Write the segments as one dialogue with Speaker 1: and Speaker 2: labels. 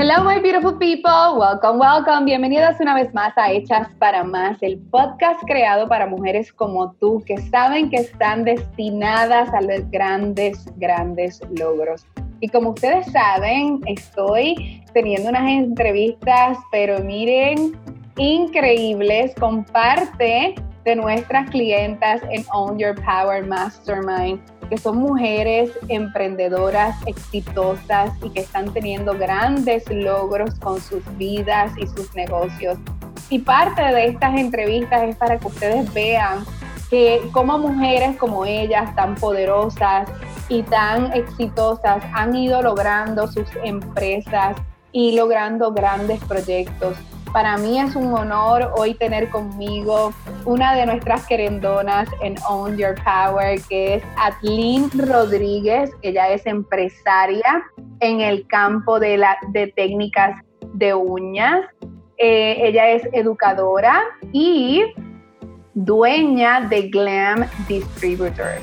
Speaker 1: Hello, my beautiful people. Welcome, welcome. Bienvenidas una vez más a Hechas para Más, el podcast creado para mujeres como tú que saben que están destinadas a los grandes, grandes logros. Y como ustedes saben, estoy teniendo unas entrevistas, pero miren, increíbles con parte de nuestras clientas en Own Your Power Mastermind que son mujeres emprendedoras exitosas y que están teniendo grandes logros con sus vidas y sus negocios. Y parte de estas entrevistas es para que ustedes vean que como mujeres como ellas, tan poderosas y tan exitosas, han ido logrando sus empresas y logrando grandes proyectos. Para mí es un honor hoy tener conmigo una de nuestras querendonas en Own Your Power, que es Atlin Rodríguez. Ella es empresaria en el campo de, la, de técnicas de uñas. Eh, ella es educadora y dueña de Glam Distributors.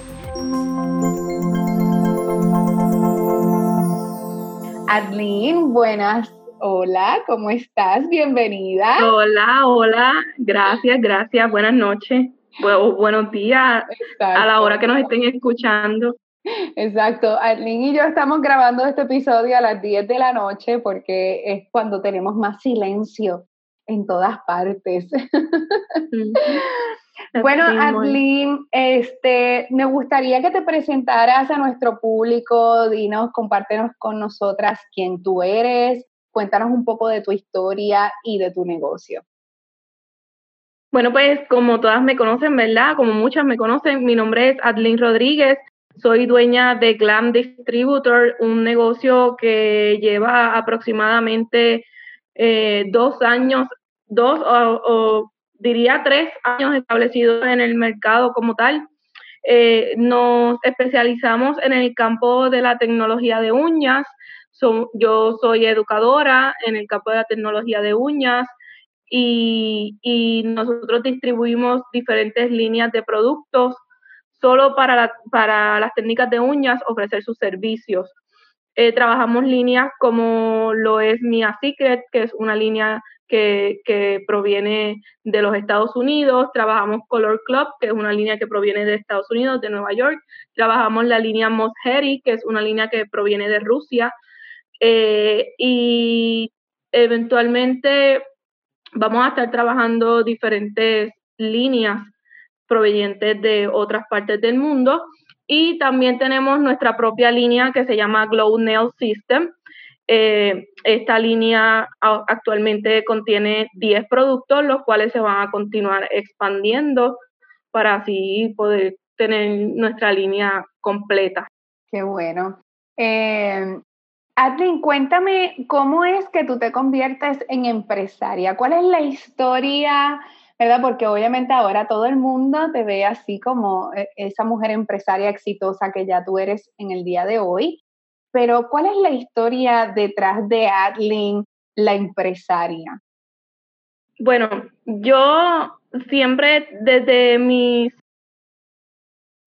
Speaker 1: Adlin, buenas Hola, ¿cómo estás? Bienvenida.
Speaker 2: Hola, hola, gracias, gracias, buenas noches, buenos días a la hora que nos estén escuchando.
Speaker 1: Exacto, Arlene y yo estamos grabando este episodio a las 10 de la noche porque es cuando tenemos más silencio en todas partes. Bueno, Adlin, este, me gustaría que te presentaras a nuestro público, dinos, compártenos con nosotras quién tú eres, Cuéntanos un poco de tu historia y de tu negocio.
Speaker 2: Bueno, pues como todas me conocen, ¿verdad? Como muchas me conocen, mi nombre es Adlin Rodríguez, soy dueña de Glam Distributor, un negocio que lleva aproximadamente eh, dos años, dos o, diría tres años establecidos en el mercado como tal. Eh, nos especializamos en el campo de la tecnología de uñas, yo soy educadora en el campo de la tecnología de uñas y, nosotros distribuimos diferentes líneas de productos solo para, para las técnicas de uñas, ofrecer sus servicios. Eh, trabajamos líneas como lo es Mia Secret, que es una línea que, que, proviene de los Estados Unidos. Trabajamos Color Club, que es una línea que proviene de Estados Unidos, de Nueva York. Trabajamos la línea Moss que es una línea que proviene de Rusia. Eh, y eventualmente vamos a estar trabajando diferentes líneas provenientes de otras partes del mundo. Y también tenemos nuestra propia línea que se llama Glow Nail System. Eh, esta línea actualmente contiene 10 productos, los cuales se van a continuar expandiendo para así poder tener nuestra línea completa.
Speaker 1: Qué bueno. Eh, Adlin, cuéntame cómo es que tú te conviertes en empresaria. ¿Cuál es la historia? ¿Verdad? Porque obviamente ahora todo el mundo te ve así como eh, esa mujer empresaria exitosa que ya tú eres en el día de hoy. Pero ¿cuál es la historia detrás de Adlin, la empresaria?
Speaker 2: Bueno, yo siempre desde mis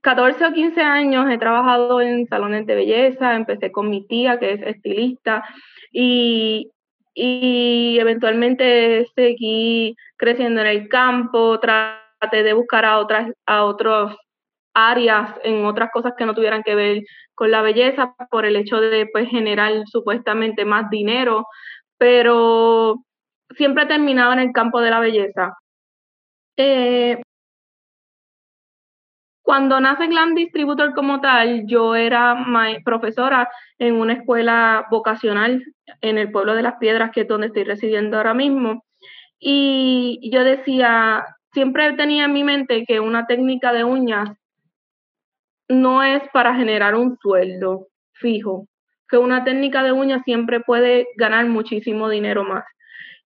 Speaker 2: 14 o 15 años he trabajado en salones de belleza, empecé con mi tía que es estilista y, y eventualmente seguí creciendo en el campo, traté de buscar a otras a otros áreas en otras cosas que no tuvieran que ver con la belleza por el hecho de pues generar supuestamente más dinero, pero siempre terminaba en el campo de la belleza. Eh, cuando nace Glam Distributor como tal, yo era profesora en una escuela vocacional en el pueblo de Las Piedras, que es donde estoy residiendo ahora mismo. Y yo decía, siempre tenía en mi mente que una técnica de uñas no es para generar un sueldo fijo, que una técnica de uñas siempre puede ganar muchísimo dinero más.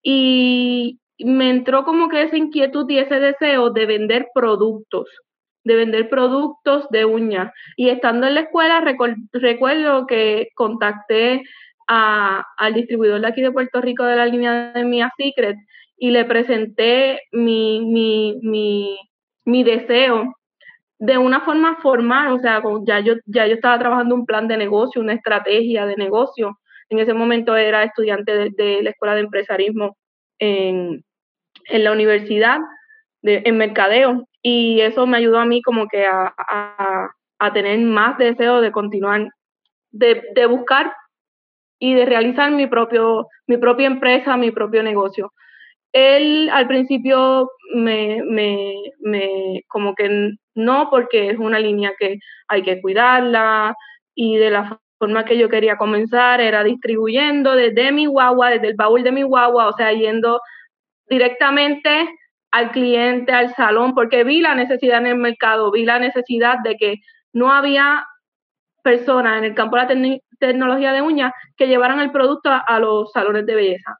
Speaker 2: Y me entró como que esa inquietud y ese deseo de vender productos de vender productos de uñas. Y estando en la escuela, recuerdo que contacté al distribuidor de aquí de Puerto Rico de la línea de Mia Secret y le presenté mi, mi, mi, deseo de una forma formal, o sea, ya yo, ya yo estaba trabajando un plan de negocio, una estrategia de negocio. En ese momento era estudiante de, la Escuela de Empresarismo en, la universidad, en mercadeo, y eso me ayudó a mí como que a, a, tener más deseo de continuar, de, de, buscar y de realizar mi, propio, mi propia empresa, mi propio negocio. Él al principio me, me, me, como que no, porque es una línea que hay que cuidarla y de la forma que yo quería comenzar era distribuyendo desde mi guagua, desde el baúl de mi guagua, o sea, yendo directamente al cliente, al salón, porque vi la necesidad en el mercado, vi la necesidad de que no había personas en el campo de la tecnología de uñas que llevaran el producto a, los salones de belleza.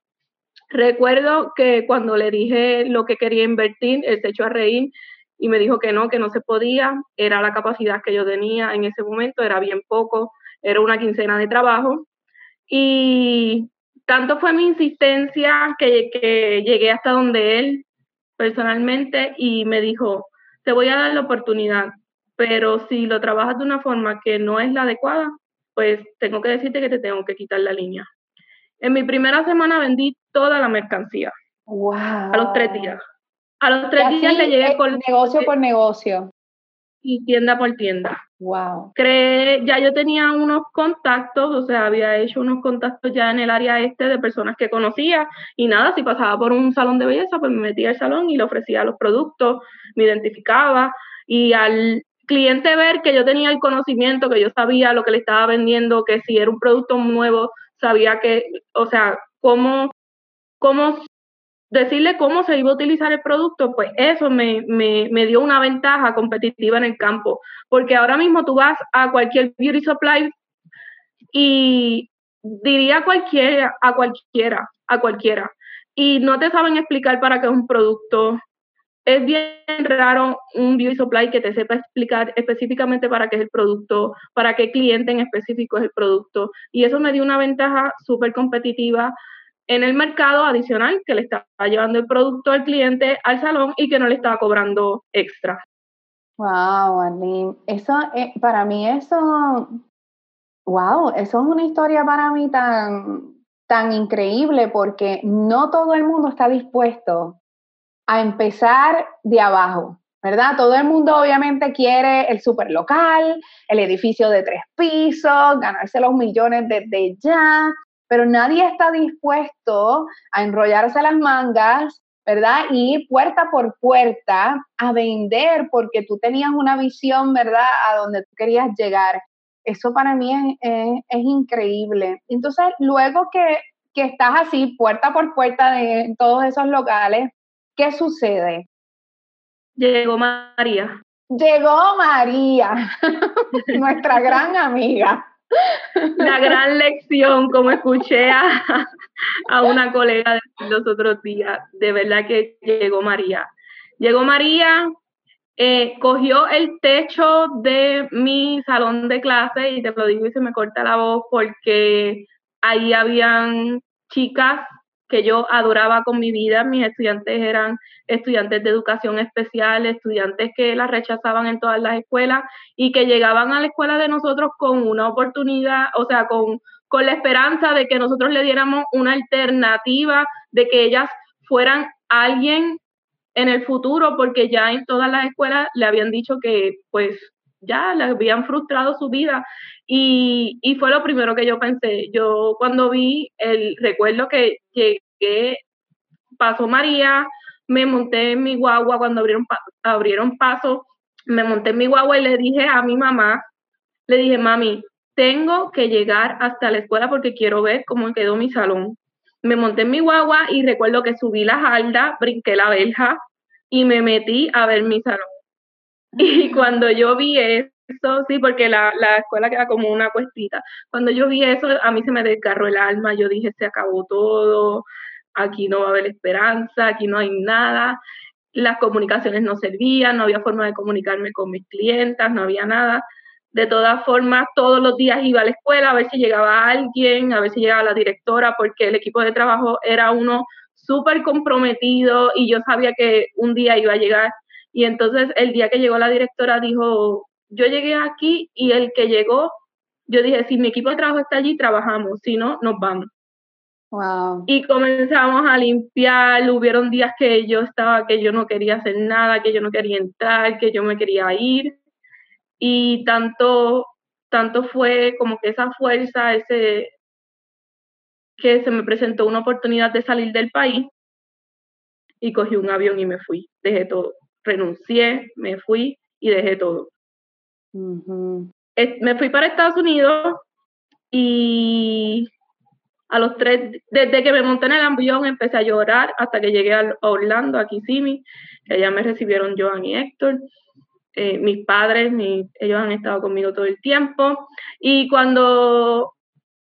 Speaker 2: Recuerdo que cuando le dije lo que quería invertir, él se echó a reír y me dijo que no, que no se podía, era la capacidad que yo tenía en ese momento, era bien poco, era una quincena de trabajo. Y tanto fue mi insistencia que, que llegué hasta donde él personalmente y me dijo, te voy a dar la oportunidad, pero si lo trabajas de una forma que no es la adecuada, pues tengo que decirte que te tengo que quitar la línea. En mi primera semana vendí toda la mercancía.
Speaker 1: Wow.
Speaker 2: A los tres días. A los tres días le llegué con
Speaker 1: negocio por negocio
Speaker 2: y tienda por tienda.
Speaker 1: Wow.
Speaker 2: Cree, ya yo tenía unos contactos, o sea, había hecho unos contactos ya en el área este de personas que conocía y nada, si pasaba por un salón de belleza, pues me metía al salón y le ofrecía los productos, me identificaba y al cliente ver que yo tenía el conocimiento, que yo sabía lo que le estaba vendiendo, que si era un producto nuevo, sabía que, o sea, cómo, cómo decirle cómo se iba a utilizar el producto, pues eso me, me, dio una ventaja competitiva en el campo, porque ahora mismo tú vas a cualquier beauty supply y diría cualquiera, a cualquiera, a cualquiera, y no te saben explicar para qué es un producto. Es bien raro un beauty supply que te sepa explicar específicamente para qué es el producto, para qué cliente en específico es el producto. Y eso me dio una ventaja súper competitiva en el mercado adicional que le estaba llevando el producto al cliente al salón y que no le estaba cobrando extra.
Speaker 1: Wow, Arlene, eso eh, para mí eso, wow, eso es una historia para mí tan, tan increíble porque no todo el mundo está dispuesto a empezar de abajo, ¿verdad? Todo el mundo obviamente quiere el super local, el edificio de tres pisos, ganarse los millones desde ya, pero nadie está dispuesto a enrollarse las mangas, ¿verdad? Y puerta por puerta a vender porque tú tenías una visión, ¿verdad? A donde tú querías llegar. Eso para mí es, increíble. Entonces, luego que, que, estás así, puerta por puerta de, en todos esos locales, ¿qué sucede?
Speaker 2: Llegó María.
Speaker 1: Llegó María, nuestra gran amiga.
Speaker 2: La gran lección, como escuché a, a una colega los otros días, de verdad que llegó María. Llegó María, eh, cogió el techo de mi salón de clase y te lo digo y se me corta la voz porque ahí habían chicas que yo adoraba con mi vida. Mis estudiantes eran estudiantes de educación especial, estudiantes que las rechazaban en todas las escuelas y que llegaban a la escuela de nosotros con una oportunidad, o sea, con, con la esperanza de que nosotros le diéramos una alternativa, de que ellas fueran alguien en el futuro, porque ya en todas las escuelas le habían dicho que pues ya le habían frustrado su vida y, y, fue lo primero que yo pensé. Yo cuando vi el recuerdo que llegué, pasó María, me monté en mi guagua cuando abrieron, abrieron paso, me monté en mi guagua y le dije a mi mamá, le dije, mami, tengo que llegar hasta la escuela porque quiero ver cómo quedó mi salón. Me monté en mi guagua y recuerdo que subí la jalda, brinqué la verja y me metí a ver mi salón. Y cuando yo vi eso, sí, porque la, la, escuela queda como una cuestita. Cuando yo vi eso, a mí se me desgarró el alma, yo dije, se acabó todo, aquí no va a haber esperanza, aquí no hay nada. Las comunicaciones no servían, no había forma de comunicarme con mis clientas, no había nada. De todas formas, todos los días iba a la escuela a ver si llegaba alguien, a ver si llegaba la directora, porque el equipo de trabajo era uno súper comprometido y yo sabía que un día iba a llegar. Y entonces el día que llegó la directora dijo, yo llegué aquí y el que llegó yo dije, si mi equipo de trabajo está allí, trabajamos, si no, nos vamos.
Speaker 1: Wow.
Speaker 2: Y comenzamos a limpiar, hubieron días que yo estaba, que yo no quería hacer nada, que yo no quería entrar, que yo me quería ir. Y tanto, tanto fue como que esa fuerza, ese, que se me presentó una oportunidad de salir del país y cogí un avión y me fui, dejé todo, renuncié, me fui y dejé todo. Me fui para Estados Unidos y a los tres, desde que me monté en el avión empecé a llorar hasta que llegué a Orlando, a Kissimmee, que allá me recibieron Joan y Héctor. Eh, mis padres, ellos han estado conmigo todo el tiempo. Y cuando,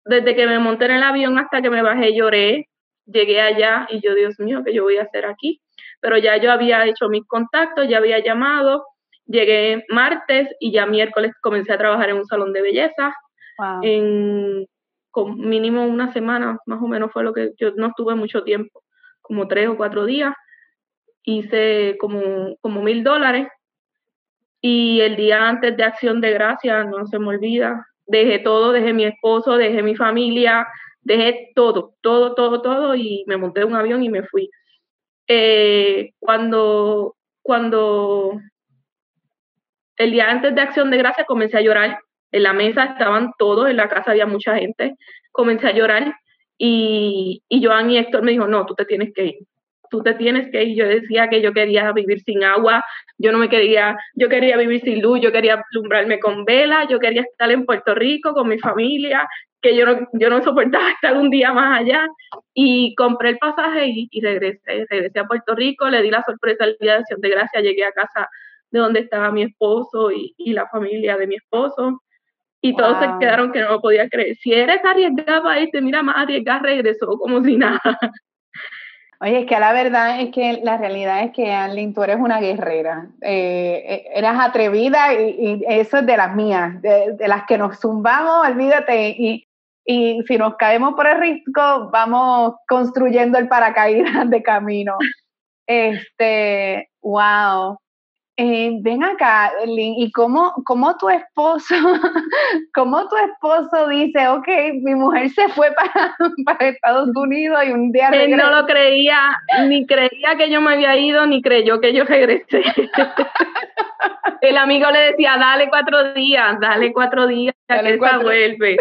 Speaker 2: desde que me monté en el avión hasta que me bajé, lloré. Llegué allá y yo, Dios mío, ¿qué yo voy a hacer aquí? Pero ya yo había hecho mis contactos, ya había llamado, Llegué martes y ya miércoles comencé a trabajar en un salón de belleza. En con mínimo una semana, más o menos fue lo que yo no estuve mucho tiempo, como tres o cuatro días. Hice como, como mil dólares. Y el día antes de Acción de Gracia, no se me olvida, dejé todo, dejé mi esposo, dejé mi familia, dejé todo, todo, todo, todo y me monté en un avión y me fui. Eh, cuando, cuando el día antes de Acción de Gracia comencé a llorar. En la mesa estaban todos, en la casa había mucha gente. Comencé a llorar y, y Joan y Héctor me dijo, no, tú te tienes que ir. Tú te tienes que ir. Yo decía que yo quería vivir sin agua, yo no me quería, yo quería vivir sin luz, yo quería alumbrarme con vela, yo quería estar en Puerto Rico con mi familia, que yo no, yo no soportaba estar un día más allá. Y compré el pasaje y, y regresé. Regresé a Puerto Rico, le di la sorpresa el día de Acción de Gracia, llegué a casa de donde estaba mi esposo y, la familia de mi esposo. Y todos se quedaron que no lo podía creer. Si eres arriesgada este, mira, más arriesgada regresó como si nada.
Speaker 1: Oye, es que la verdad es que la realidad es que, Arlene, tú eres una guerrera. Eh, eh, eras atrevida y, eso es de las mías, de, las que nos zumbamos, olvídate. Y, y si nos caemos por el risco, vamos construyendo el paracaídas de camino. Este, wow. Eh, ven acá, Lynn, ¿y cómo, cómo tu esposo, cómo tu esposo dice, ok, mi mujer se fue para, para Estados Unidos y un día
Speaker 2: Él no lo creía, ni creía que yo me había ido, ni creyó que yo regresé. el amigo le decía, dale cuatro días, dale cuatro días, que él vuelve.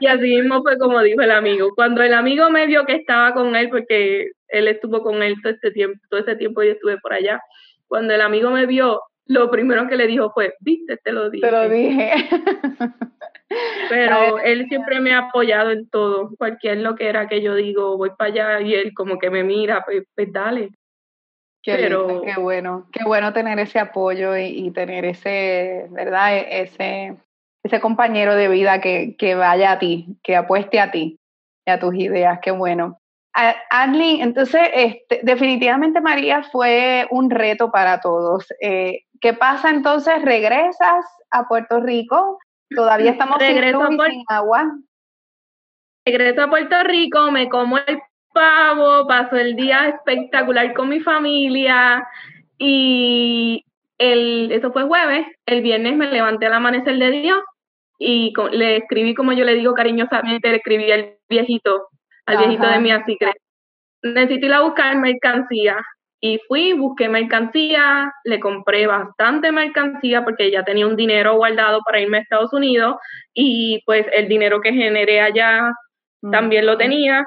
Speaker 2: y así mismo fue como dijo el amigo. Cuando el amigo me vio que estaba con él, porque él estuvo con él todo este tiempo, todo ese tiempo yo estuve por allá, cuando el amigo me vio, lo primero que le dijo fue, viste, te lo dije.
Speaker 1: Te lo dije.
Speaker 2: Pero él siempre me ha apoyado en todo, cualquier lo que era que yo digo, voy para allá y él como que me mira, pues, pues dale.
Speaker 1: Qué, Pero, qué bueno, qué bueno tener ese apoyo y, tener ese, ¿verdad? E, ese, ese compañero de vida que, que vaya a ti, que apueste a ti y a tus ideas, qué bueno. Adlin, entonces, este, definitivamente María fue un reto para todos. Eh, ¿Qué pasa entonces? ¿Regresas a Puerto Rico? Todavía estamos sin luz y sin agua.
Speaker 2: Regreso a Puerto Rico, me como el pavo, paso el día espectacular con mi familia y el, eso fue jueves, el viernes me levanté al amanecer de Dios y le escribí, como yo le digo cariñosamente, le escribí al viejito al viejito de mi así que necesito ir a buscar mercancía. Y fui, busqué mercancía, le compré bastante mercancía porque ya tenía un dinero guardado para irme a Estados Unidos y pues el dinero que generé allá también lo tenía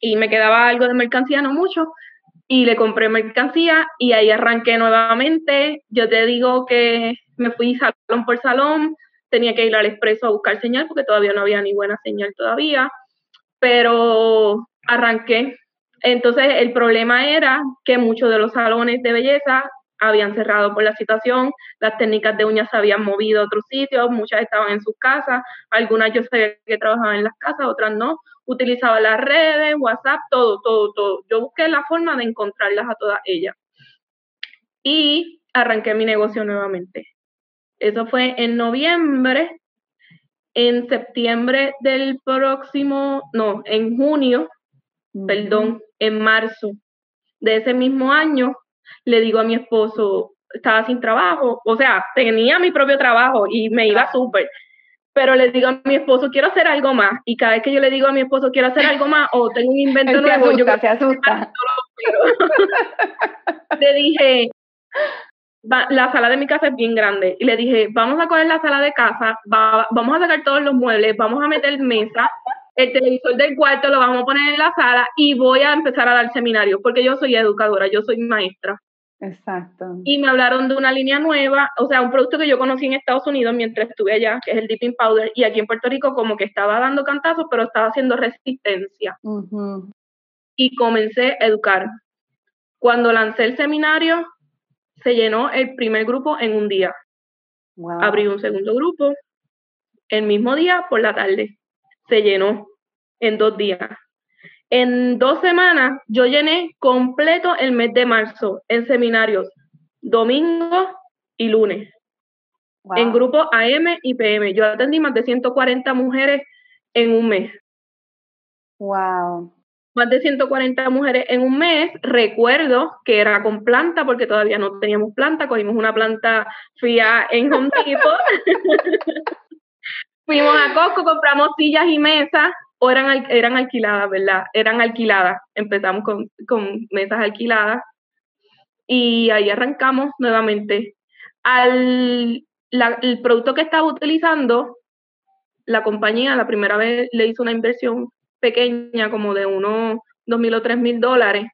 Speaker 2: y me quedaba algo de mercancía, no mucho, y le compré mercancía y ahí arranqué nuevamente. Yo te digo que me fui salón por salón, tenía que ir al expreso a buscar señal porque todavía no había ni buena señal todavía pero arranqué. Entonces el problema era que muchos de los salones de belleza habían cerrado por la situación, las técnicas de uñas se habían movido a otros sitios, muchas estaban en sus casas, algunas yo sabía que trabajaban en las casas, otras no, utilizaba las redes, WhatsApp, todo, todo, todo. Yo busqué la forma de encontrarlas a todas ellas. Y arranqué mi negocio nuevamente. Eso fue en noviembre en septiembre del próximo, no, en junio, perdón, en marzo de ese mismo año, le digo a mi esposo, estaba sin trabajo, o sea, tenía mi propio trabajo y me iba súper. pero le digo a mi esposo, quiero hacer algo más. Y cada vez que yo le digo a mi esposo, quiero hacer algo más, o tengo un invento nuevo, yo
Speaker 1: se asusta.
Speaker 2: le dije, la sala de mi casa es bien grande. Y le dije, vamos a coger la sala de casa, vamos a sacar todos los muebles, vamos a meter mesa, el televisor del cuarto lo vamos a poner en la sala y voy a empezar a dar seminarios, porque yo soy educadora, yo soy maestra.
Speaker 1: Exacto.
Speaker 2: Y me hablaron de una línea nueva, o sea, un producto que yo conocí en Estados Unidos mientras estuve allá, que es el Dipping Powder, y aquí en Puerto Rico como que estaba dando cantazos, pero estaba haciendo resistencia. Y comencé a educar. Cuando lancé el seminario, se llenó el primer grupo en un día. Abrí un segundo grupo el mismo día por la tarde. Se llenó en dos días. En dos semanas yo llené completo el mes de marzo en seminarios, domingo y lunes, en grupos AM y PM. Yo atendí más de 140 mujeres en un mes.
Speaker 1: Wow.
Speaker 2: Más de 140 mujeres en un mes. Recuerdo que era con planta porque todavía no teníamos planta. Cogimos una planta fría en Home Depot. Fuimos a Costco, compramos sillas y mesas o eran, eran alquiladas, ¿verdad? Eran alquiladas. Empezamos con, mesas alquiladas y ahí arrancamos nuevamente. Al, el producto que estaba utilizando, la compañía la primera vez le hizo una inversión pequeña, como de unos dos mil o tres mil dólares.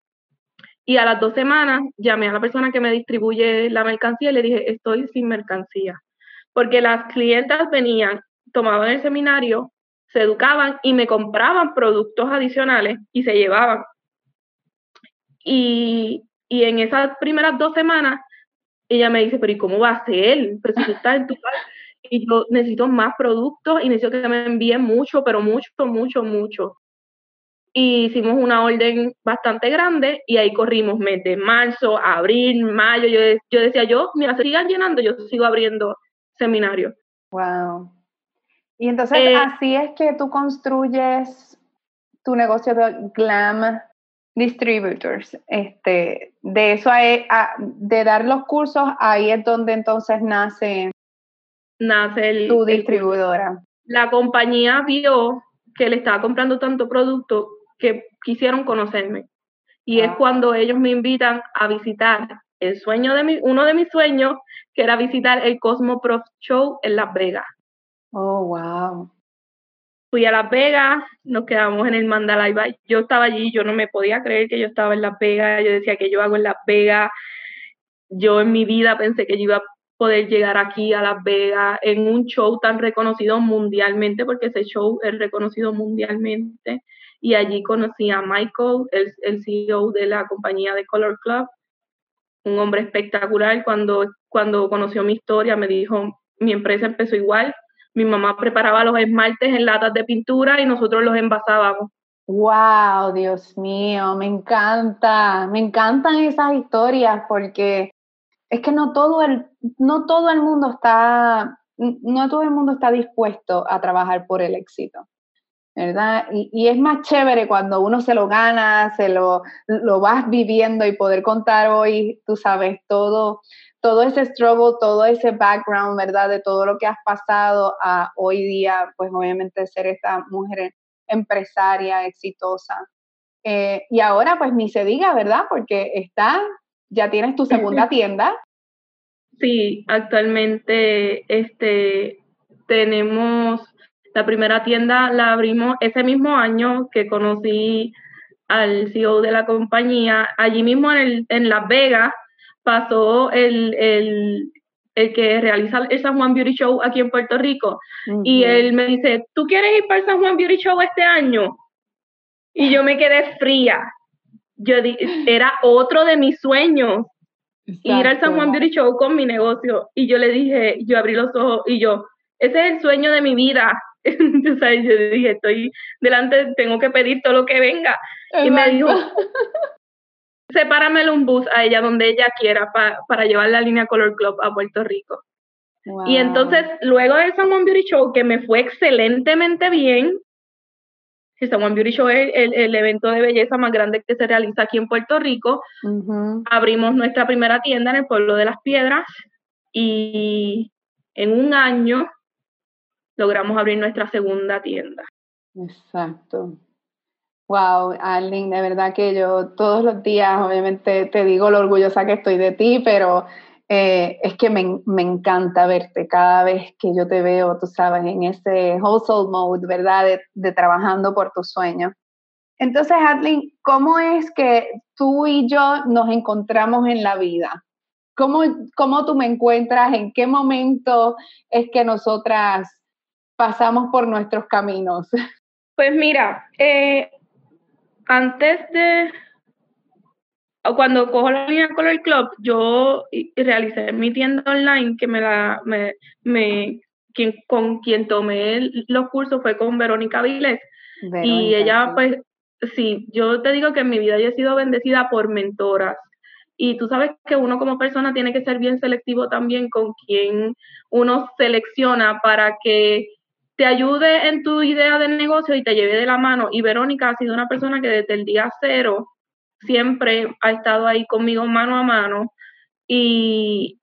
Speaker 2: Y a las dos semanas llamé a la persona que me distribuye la mercancía y le dije, estoy sin mercancía. Porque las clientas venían, tomaban el seminario, se educaban y me compraban productos adicionales y se llevaban. Y, en esas primeras dos semanas, ella me dice, pero ¿y cómo va a ser? Pero si tú estás en tu casa y yo necesito más productos y necesito que me envíen mucho, pero mucho, mucho, mucho. Y hicimos una orden bastante grande y ahí corrimos mes de marzo, abril, mayo. Yo, yo decía, yo, mira, se sigan llenando, yo sigo abriendo seminarios.
Speaker 1: Wow. Y entonces eh, así es que tú construyes tu negocio de Glam Distributors. Este, de eso de dar los cursos, ahí es donde entonces nace,
Speaker 2: nace
Speaker 1: tu distribuidora.
Speaker 2: la compañía vio que le estaba comprando tanto producto que quisieron conocerme. Y es ah. cuando ellos me invitan a visitar el sueño de mi, uno de mis sueños, que era visitar el Cosmo Prof Show en Las Vegas.
Speaker 1: Oh, wow.
Speaker 2: Fui a Las Vegas, nos quedamos en el Mandalay Bay. Yo estaba allí, yo no me podía creer que yo estaba en Las Vegas. Yo decía que yo hago en Las Vegas. Yo en mi vida pensé que yo iba a poder llegar aquí a Las Vegas en un show tan reconocido mundialmente, porque ese show es reconocido mundialmente. Y allí conocí a Michael, el, el CEO de la compañía de Color Club, un hombre espectacular. Cuando, cuando conoció mi historia, me dijo, mi empresa empezó igual, mi mamá preparaba los esmaltes en latas de pintura y nosotros los envasábamos.
Speaker 1: Wow, Dios mío, me encanta, me encantan esas historias porque es que no todo el, no todo el mundo está, no todo el mundo está dispuesto a trabajar por el éxito. ¿verdad? Y, y, es más chévere cuando uno se lo gana, se lo, lo vas viviendo y poder contar hoy, tú sabes, todo, todo ese struggle, todo ese background, ¿verdad? De todo lo que has pasado a hoy día, pues obviamente ser esta mujer empresaria exitosa. Eh, y ahora pues ni se diga, ¿verdad? Porque está, ya tienes tu segunda tienda.
Speaker 2: Sí, actualmente este, tenemos la primera tienda, la abrimos ese mismo año que conocí al CEO de la compañía, allí mismo en, el, en Las Vegas, pasó el, el, el, que realiza el San Juan Beauty Show aquí en Puerto Rico. Y él me dice, ¿tú quieres ir para el San Juan Beauty Show este año? Y yo me quedé fría. Yo era otro de mis sueños, ir al San Juan Beauty Show con mi negocio. Y yo le dije, yo abrí los ojos y yo, ese es el sueño de mi vida. Entonces yo dije, estoy delante, tengo que pedir todo lo que venga. Y me dijo, sepáramelo un bus a ella donde ella quiera para llevar la línea Color Club a Puerto Rico. Y entonces, luego del San Juan Beauty Show, que me fue excelentemente bien, San Juan Beauty Show es el, evento de belleza más grande que se realiza aquí en Puerto Rico. Abrimos nuestra primera tienda en el pueblo de Las Piedras y en un año logramos abrir nuestra segunda tienda.
Speaker 1: Exacto. Wow, Arlene, de verdad que yo todos los días, obviamente te digo lo orgullosa que estoy de ti, pero eh, es que me, me, encanta verte cada vez que yo te veo, tú sabes, en ese household mode, ¿verdad? De, de trabajando por tus sueños. Entonces, Adlin, ¿cómo es que tú y yo nos encontramos en la vida? ¿Cómo, ¿Cómo tú me encuentras? ¿En qué momento es que nosotras pasamos por nuestros caminos?
Speaker 2: Pues mira, eh, antes de, cuando cojo la línea Color Club, yo realicé mi tienda online que me la, me, me quien, con quien tomé los cursos fue con Verónica Viles. y ella, pues, sí, yo te digo que en mi vida yo he sido bendecida por mentoras. Y tú sabes que uno como persona tiene que ser bien selectivo también con quien uno selecciona para que te ayude en tu idea de negocio y te lleve de la mano. Y Verónica ha sido una persona que desde el día cero siempre ha estado ahí conmigo mano a mano y,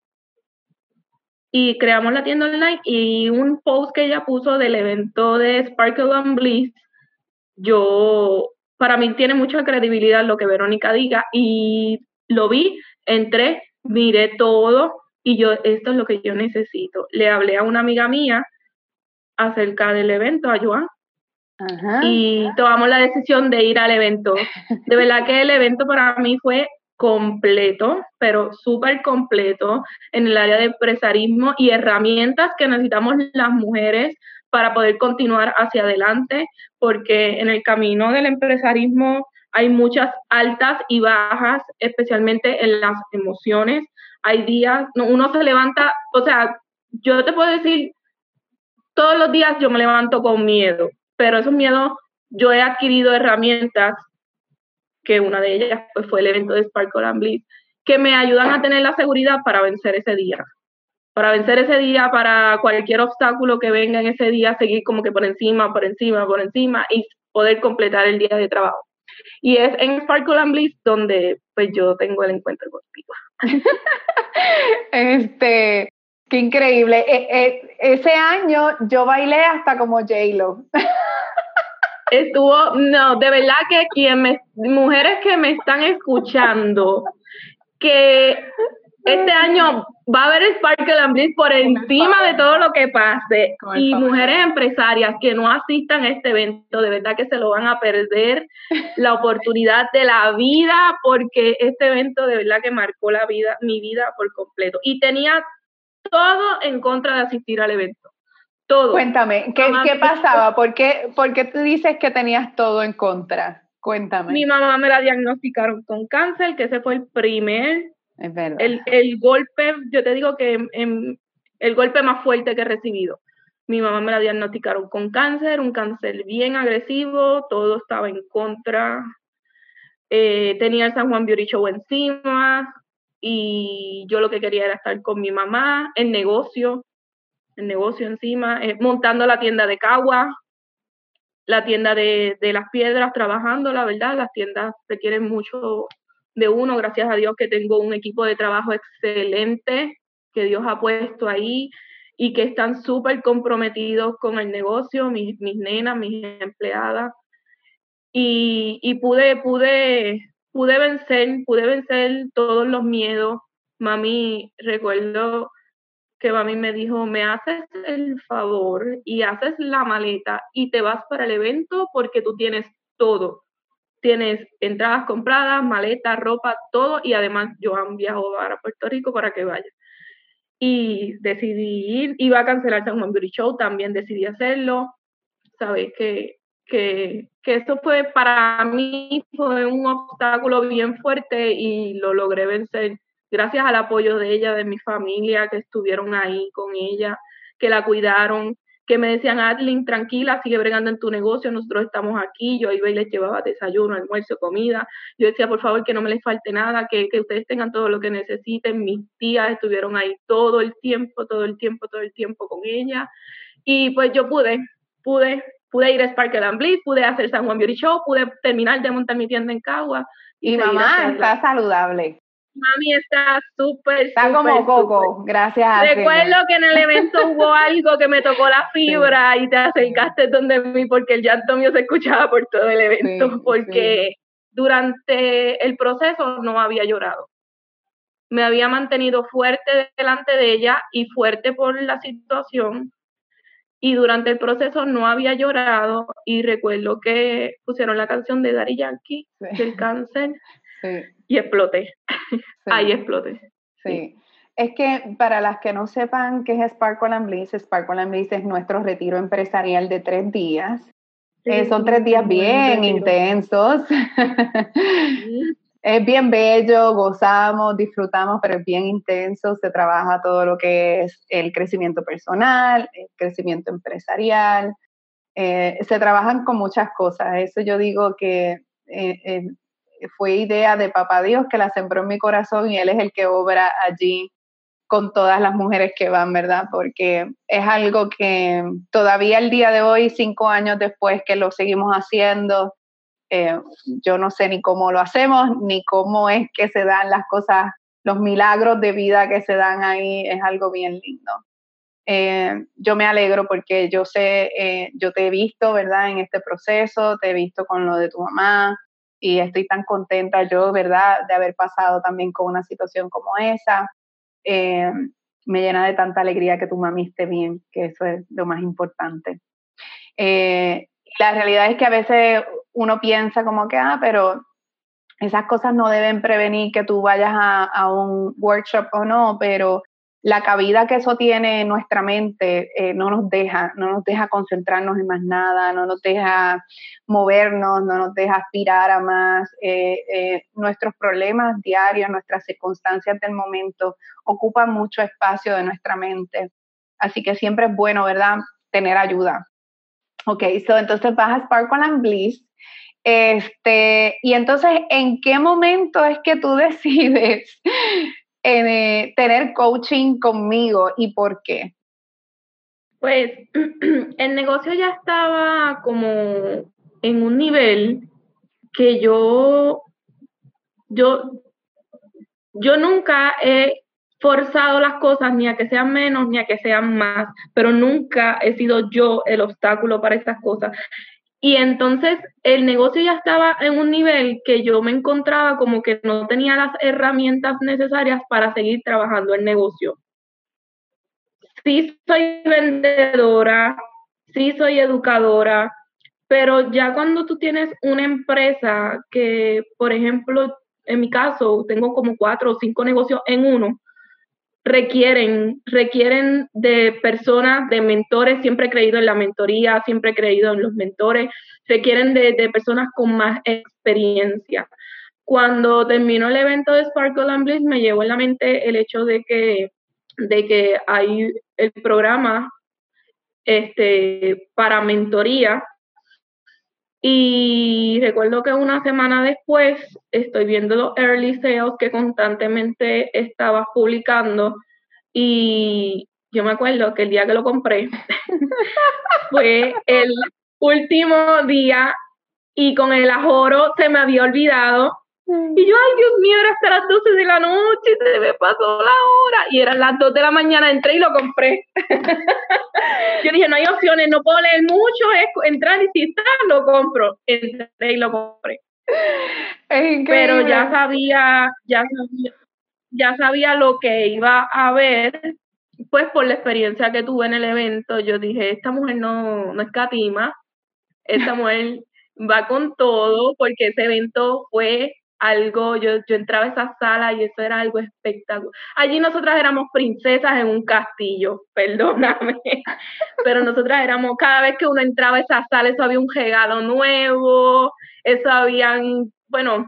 Speaker 2: y creamos la tienda online y un post que ella puso del evento de Sparkle and Bliss, yo, para mí tiene mucha credibilidad lo que Verónica diga y lo vi, entré, miré todo y yo, esto es lo que yo necesito. Le hablé a una amiga mía acerca del evento, a Joan, y tomamos la decisión de ir al evento. De verdad que el evento para mí fue completo, pero súper completo en el área de empresarismo y herramientas que necesitamos las mujeres para poder continuar hacia adelante, porque en el camino del empresarismo hay muchas altas y bajas, especialmente en las emociones. Hay días, uno se levanta, o sea, yo te puedo decir, todos los días yo me levanto con miedo, pero esos miedos, yo he adquirido herramientas, que una de ellas pues, fue el evento de Sparkle and Bliss, que me ayudan a tener la seguridad para vencer ese día. Para vencer ese día, para cualquier obstáculo que venga en ese día, seguir como que por encima, por encima, por encima y poder completar el día de trabajo. Y es en Sparkle and Bliss donde pues yo tengo el encuentro contigo.
Speaker 1: este, Qué increíble. E, e, ese año yo bailé hasta como J-Lo.
Speaker 2: Estuvo, no, de verdad que quien me, mujeres que me están escuchando, que este año va a haber Sparkle and Bliss por encima de todo lo que pase. Y mujeres empresarias que no asistan a este evento, de verdad que se lo van a perder la oportunidad de la vida, porque este evento de verdad que marcó la vida, mi vida por completo. Y tenía todo en contra de asistir al evento. Todo.
Speaker 1: Cuéntame, ¿qué, ¿qué pasaba? ¿Por qué, ¿Por qué tú dices que tenías todo en contra? Cuéntame.
Speaker 2: Mi mamá me la diagnosticaron con cáncer, que ese fue el primer. Es verdad. El, el golpe, yo te digo que el golpe más fuerte que he recibido. Mi mamá me la diagnosticaron con cáncer, un cáncer bien agresivo, todo estaba en contra. Eh, tenía el San Juan Show encima, y yo lo que quería era estar con mi mamá, en negocio, en negocio encima, eh, montando la tienda de Cagua, la tienda de, de las piedras, trabajando, la verdad, las tiendas requieren mucho de uno, gracias a Dios que tengo un equipo de trabajo excelente que Dios ha puesto ahí y que están súper comprometidos con el negocio, mis, mis nenas, mis empleadas. Y, y pude, pude pude vencer, pude vencer todos los miedos. Mami, recuerdo que mami me dijo, me haces el favor y haces la maleta y te vas para el evento porque tú tienes todo. Tienes entradas compradas, maleta, ropa, todo y además yo viajado para Puerto Rico para que vaya. Y decidí ir, iba a cancelar San Juan Beauty Show, también decidí hacerlo. Sabes que que, que eso fue para mí fue un obstáculo bien fuerte y lo logré vencer gracias al apoyo de ella, de mi familia, que estuvieron ahí con ella, que la cuidaron, que me decían, Adlin, tranquila, sigue bregando en tu negocio, nosotros estamos aquí, yo iba y les llevaba desayuno, almuerzo, comida, yo decía, por favor, que no me les falte nada, que, que ustedes tengan todo lo que necesiten, mis tías estuvieron ahí todo el tiempo, todo el tiempo, todo el tiempo con ella, y pues yo pude, pude, pude ir a Sparkle and Bliss, pude hacer San Juan Beauty Show, pude terminar de montar mi tienda en Cagua.
Speaker 1: Y, mamá está saludable.
Speaker 2: Mami está súper,
Speaker 1: Está como Coco, gracias
Speaker 2: Recuerdo que en el evento hubo algo que me tocó la fibra y te acercaste donde mí porque el llanto mío se escuchaba por todo el evento, porque durante el proceso no había llorado. Me había mantenido fuerte delante de ella y fuerte por la situación. Y durante el proceso no había llorado y recuerdo que pusieron la canción de Daddy Yankee del cáncer y exploté. Ahí exploté.
Speaker 1: Sí. Es que para las que no sepan qué es Sparkle and Bliss, Sparkle and Bliss es nuestro retiro empresarial de tres días. Eh, son tres días bien intensos. Es bien bello, gozamos, disfrutamos, pero es bien intenso. Se trabaja todo lo que es el crecimiento personal, el crecimiento empresarial. Eh, se trabajan con muchas cosas. Eso yo digo que eh, fue idea de Papá Dios que la sembró en mi corazón y Él es el que obra allí con todas las mujeres que van, ¿verdad? Porque es algo que todavía el día de hoy, cinco años después que lo seguimos haciendo, eh, yo no sé ni cómo lo hacemos, ni cómo es que se dan las cosas, los milagros de vida que se dan ahí, es algo bien lindo. Eh, yo me alegro porque yo sé, eh, yo te he visto, ¿verdad? En este proceso, te he visto con lo de tu mamá, y estoy tan contenta yo, ¿verdad?, de haber pasado también con una situación como esa. Eh, me llena de tanta alegría que tu mami esté bien, que eso es lo más importante. Eh, la realidad es que a veces uno piensa como que, ah, pero esas cosas no deben prevenir que tú vayas a, un workshop o no, pero la cabida que eso tiene en nuestra mente eh, no nos deja, no nos deja concentrarnos en más nada, no nos deja movernos, no nos deja aspirar a más. Eh, eh, nuestros problemas diarios, nuestras circunstancias del momento ocupan mucho espacio de nuestra mente. Así que siempre es bueno, ¿verdad? Tener ayuda. Ok, so entonces vas a Sparkle and Bliss. Este, y entonces, ¿en qué momento es que tú decides eh, tener coaching conmigo y por qué?
Speaker 2: Pues el negocio ya estaba como en un nivel que yo, yo, yo nunca he forzado las cosas ni a que sean menos ni a que sean más, pero nunca he sido yo el obstáculo para estas cosas. Y entonces el negocio ya estaba en un nivel que yo me encontraba como que no tenía las herramientas necesarias para seguir trabajando el negocio. Sí soy vendedora, sí soy educadora, pero ya cuando tú tienes una empresa que, por ejemplo, en mi caso, tengo como cuatro o cinco negocios en uno, requieren, requieren de personas, de mentores, siempre he creído en la mentoría, siempre he creído en los mentores, requieren de, de personas con más experiencia. Cuando terminó el evento de Sparkle and Bliss, me llevó en la mente el hecho de que, de que hay el programa este, para mentoría y recuerdo que una semana después estoy viendo los early sales que constantemente estabas publicando y yo me acuerdo que el día que lo compré fue el último día y con el ajoro se me había olvidado. Y yo, ay, Dios mío, era hasta las 12 de la noche, se me pasó la hora. Y eran las 2 de la mañana, entré y lo compré. yo dije, no hay opciones, no puedo leer mucho, es entrar y si está, lo compro. Entré y lo compré. Pero ya sabía, ya sabía, ya sabía lo que iba a ver. Pues por la experiencia que tuve en el evento, yo dije, esta mujer no, no escatima, esta mujer va con todo, porque ese evento fue algo, yo, yo entraba a esa sala y eso era algo espectacular. Allí nosotras éramos princesas en un castillo, perdóname, pero nosotras éramos, cada vez que uno entraba a esa sala, eso había un regalo nuevo, eso habían, bueno,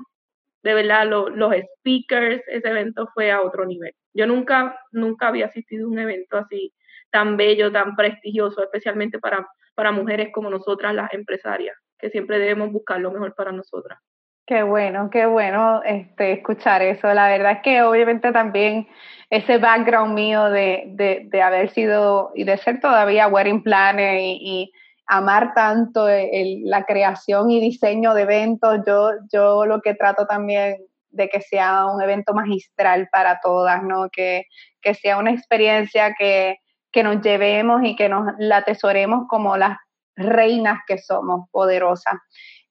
Speaker 2: de verdad, los speakers, ese evento fue a otro nivel. Yo nunca, nunca había asistido a un evento así tan bello, tan prestigioso, especialmente para, para mujeres como nosotras, las empresarias, que siempre debemos buscar lo mejor para nosotras.
Speaker 1: Qué bueno, qué bueno este, escuchar eso. La verdad es que obviamente también ese background mío de, de, de haber sido y de ser todavía wedding planner y, amar tanto el, la creación y diseño de eventos, yo, yo lo que trato también de que sea un evento magistral para todas, ¿no? Que, que sea una experiencia que, que nos llevemos y que nos la atesoremos como las reinas que somos, poderosas.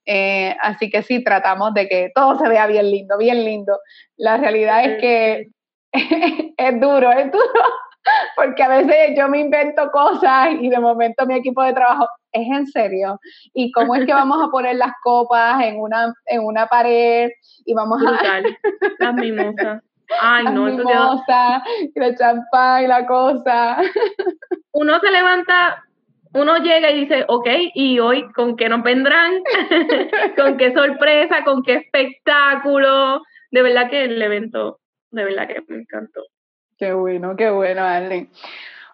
Speaker 1: Eh, así que sí, tratamos de que todo se vea bien lindo, bien lindo. La realidad es que es duro, es duro, porque a veces yo me invento cosas y de momento mi equipo de trabajo, es en serio. ¿Y cómo es que vamos a poner las copas en una, en una pared y vamos
Speaker 2: a... Las mimosas. Ay, no,
Speaker 1: mimosa, y la champán y la cosa.
Speaker 2: Uno se levanta uno llega y dice, ok, ¿y hoy con qué nos vendrán? ¿Con qué sorpresa? ¿Con qué espectáculo? De verdad que el evento, de verdad que me encantó.
Speaker 1: Qué bueno, qué bueno, Arlene.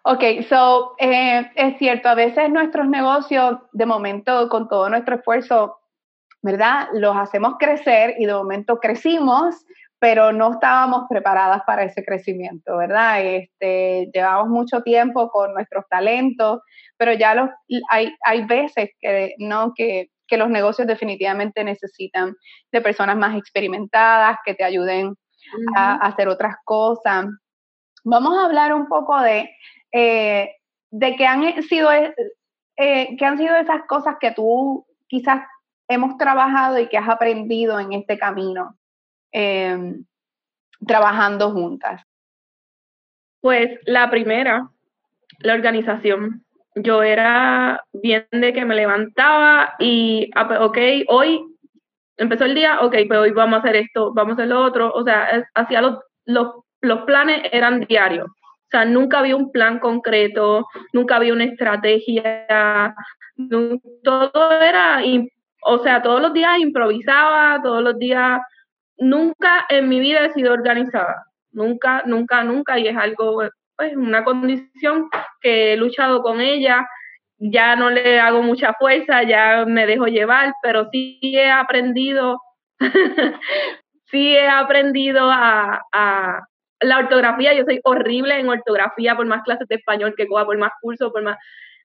Speaker 1: Ok, so, eh, es cierto, a veces nuestros negocios, de momento, con todo nuestro esfuerzo, ¿verdad? Los hacemos crecer y de momento crecimos, pero no estábamos preparadas para ese crecimiento, ¿verdad? Este, llevamos mucho tiempo con nuestros talentos, pero ya los, hay, hay veces que, ¿no? que, que los negocios definitivamente necesitan de personas más experimentadas que te ayuden a, hacer otras cosas. Vamos a hablar un poco de, eh, de qué han sido, eh, que han sido esas cosas que tú quizás hemos trabajado y que has aprendido en este camino, em, trabajando juntas.
Speaker 2: Pues la primera, la organización yo era bien de que me levantaba y, ah, ok, hoy empezó el día, ok, pero hoy vamos a hacer esto, vamos a hacer lo otro, o sea, hacía los, los, los planes eran diarios. O sea, nunca había un plan concreto, nunca había una estrategia, todo era, o sea, todos los días improvisaba, todos los días, nunca en mi vida he sido organizada, nunca, nunca, nunca, y es algo pues una condición que he luchado con ella, ya no le hago mucha fuerza, ya me dejo llevar, pero sí he aprendido, sí he aprendido a, la ortografía, yo soy horrible en ortografía por más clases de español que coja, por más cursos, por más,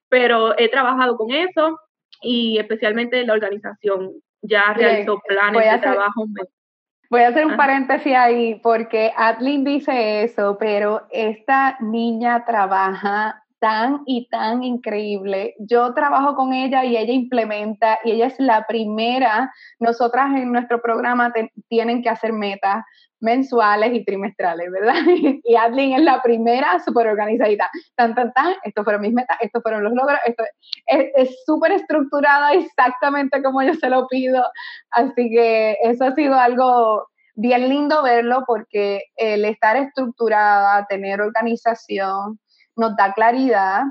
Speaker 2: pero he trabajado con eso y especialmente la organización. Ya realizo planes de trabajo.
Speaker 1: Voy a hacer un paréntesis ahí porque Adlin dice eso, pero esta niña trabaja tan y tan increíble. Yo trabajo con ella y ella implementa y ella es la primera. Nosotras en nuestro programa tienen que hacer metas mensuales y trimestrales, ¿verdad? Y Adlin es la primera súper organizadita. Tan, tan, tan, estos fueron mis metas, estos fueron los logros, esto es súper estructurada exactamente como yo se lo pido. Así que eso ha sido algo bien lindo verlo porque el estar estructurada, tener organización, nos da claridad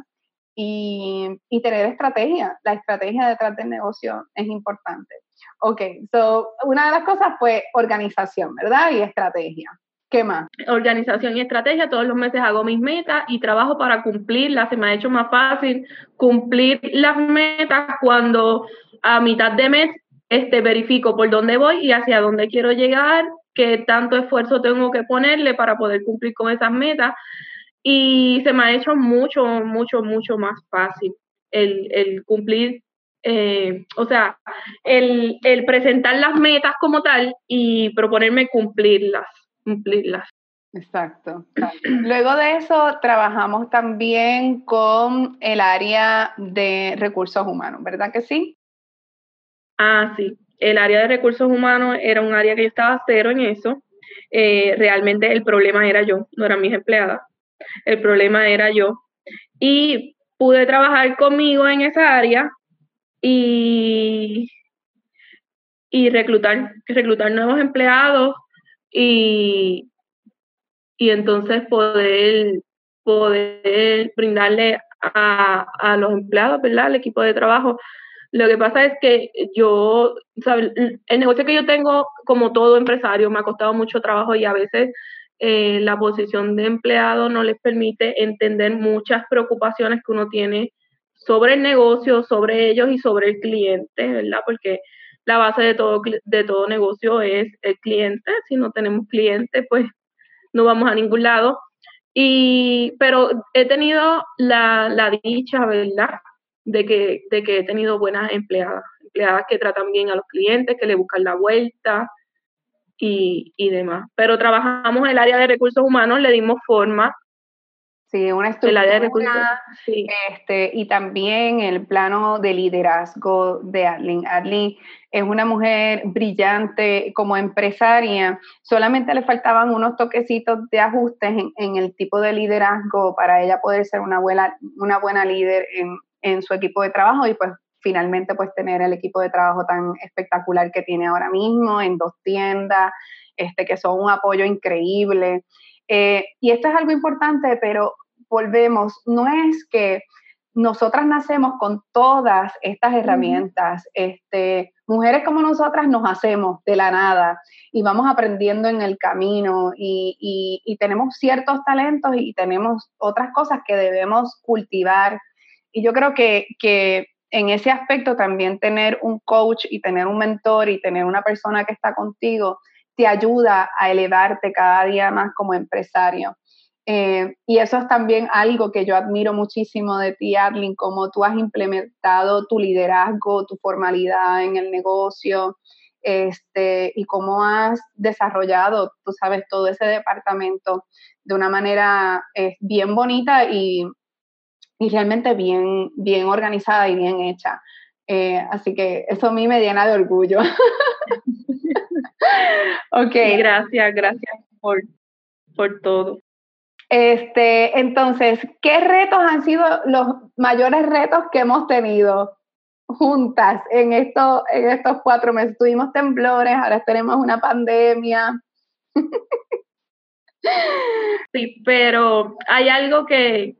Speaker 1: y, y tener estrategia. La estrategia detrás del negocio es importante. Ok, so una de las cosas fue organización, ¿verdad? Y estrategia. ¿Qué más?
Speaker 2: Organización y estrategia. Todos los meses hago mis metas y trabajo para cumplirlas. Se me ha hecho más fácil cumplir las metas cuando a mitad de mes este, verifico por dónde voy y hacia dónde quiero llegar, qué tanto esfuerzo tengo que ponerle para poder cumplir con esas metas. Y se me ha hecho mucho, mucho, mucho más fácil el, el cumplir eh, o sea, el, el, presentar las metas como tal y proponerme cumplirlas, cumplirlas.
Speaker 1: Exacto. Luego de eso trabajamos también con el área de recursos humanos, ¿verdad que sí?
Speaker 2: Ah, sí. El área de recursos humanos era un área que yo estaba cero en eso. Eh, realmente el problema era yo, no eran mis empleadas. El problema era yo. Y pude trabajar conmigo en esa área y, y reclutar, reclutar nuevos empleados y, y entonces poder, poder brindarle a, a los empleados, ¿verdad? Al equipo de trabajo. Lo que pasa es que yo, el negocio que yo tengo, como todo empresario, me ha costado mucho trabajo y a veces eh, la posición de empleado no les permite entender muchas preocupaciones que uno tiene sobre el negocio, sobre ellos y sobre el cliente, ¿verdad? Porque la base de todo, de todo negocio es el cliente. Si no tenemos cliente, pues no vamos a ningún lado. Y, pero he tenido la, la dicha, ¿verdad? De que, de que he tenido buenas empleadas, empleadas que tratan bien a los clientes, que le buscan la vuelta. Y, y demás. Pero trabajamos en el área de recursos humanos, le dimos forma
Speaker 1: Sí, una estructura. Este, y también el plano de liderazgo de Adlin. Adlin es una mujer brillante como empresaria. Solamente le faltaban unos toquecitos de ajustes en, el tipo de liderazgo para ella poder ser una buena, una buena líder en, en su equipo de trabajo y pues finalmente pues tener el equipo de trabajo tan espectacular que tiene ahora mismo en dos tiendas, este, que son un apoyo increíble. Eh, y esto es algo importante, pero volvemos, no es que nosotras nacemos con todas estas herramientas. Este, mujeres como nosotras nos hacemos de la nada y vamos aprendiendo en el camino y, y, tenemos ciertos talentos y tenemos otras cosas que debemos cultivar. Y yo creo que, que en ese aspecto también tener un coach y tener un mentor y tener una persona que está contigo te ayuda a elevarte cada día más como empresario. Eh, y eso es también algo que yo admiro muchísimo de ti, Adlin, cómo tú has implementado tu liderazgo, tu formalidad en el negocio, este, y cómo has desarrollado, tú sabes, todo ese departamento de una manera eh, bien bonita y, y, realmente bien, bien organizada y bien hecha. Eh, así que eso a mí me llena de orgullo.
Speaker 2: ok. Gracias, gracias por, por todo.
Speaker 1: Este, entonces, ¿qué retos han sido los mayores retos que hemos tenido juntas en, esto, en estos cuatro meses? Tuvimos temblores, ahora tenemos una pandemia.
Speaker 2: Sí, pero hay algo que,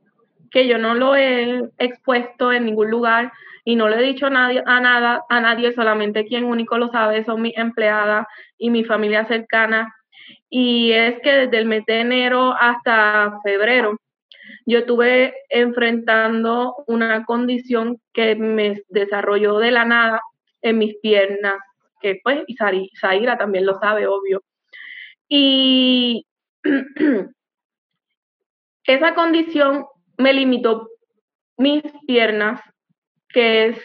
Speaker 2: que yo no lo he expuesto en ningún lugar y no le he dicho a nadie, a nada, a nadie, solamente quien único lo sabe son mis empleadas y mi familia cercana y es que desde el mes de enero hasta febrero yo estuve enfrentando una condición que me desarrolló de la nada en mis piernas, que pues y Zaira también lo sabe, obvio. Y esa condición me limitó mis piernas, que es,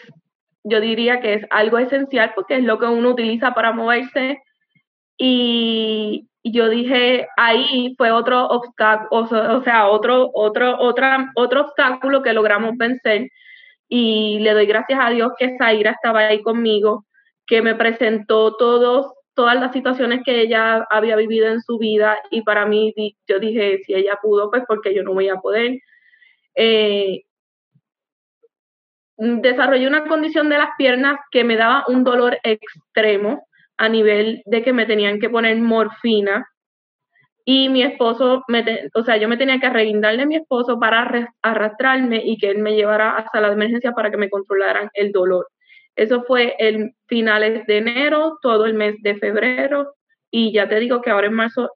Speaker 2: yo diría que es algo esencial porque es lo que uno utiliza para moverse. Y yo dije, ahí fue otro obstáculo, o sea, otro, otro, otra, otro obstáculo que logramos vencer. Y le doy gracias a Dios que Zaira estaba ahí conmigo, que me presentó todos, todas las situaciones que ella había vivido en su vida. Y para mí, yo dije, si ella pudo, pues porque yo no voy a poder. Eh, desarrollé una condición de las piernas que me daba un dolor extremo a nivel de que me tenían que poner morfina y mi esposo, me o sea, yo me tenía que arreguindarle a mi esposo para arrastrarme y que él me llevara hasta la emergencia para que me controlaran el dolor. Eso fue en finales de enero, todo el mes de febrero y ya te digo que ahora en marzo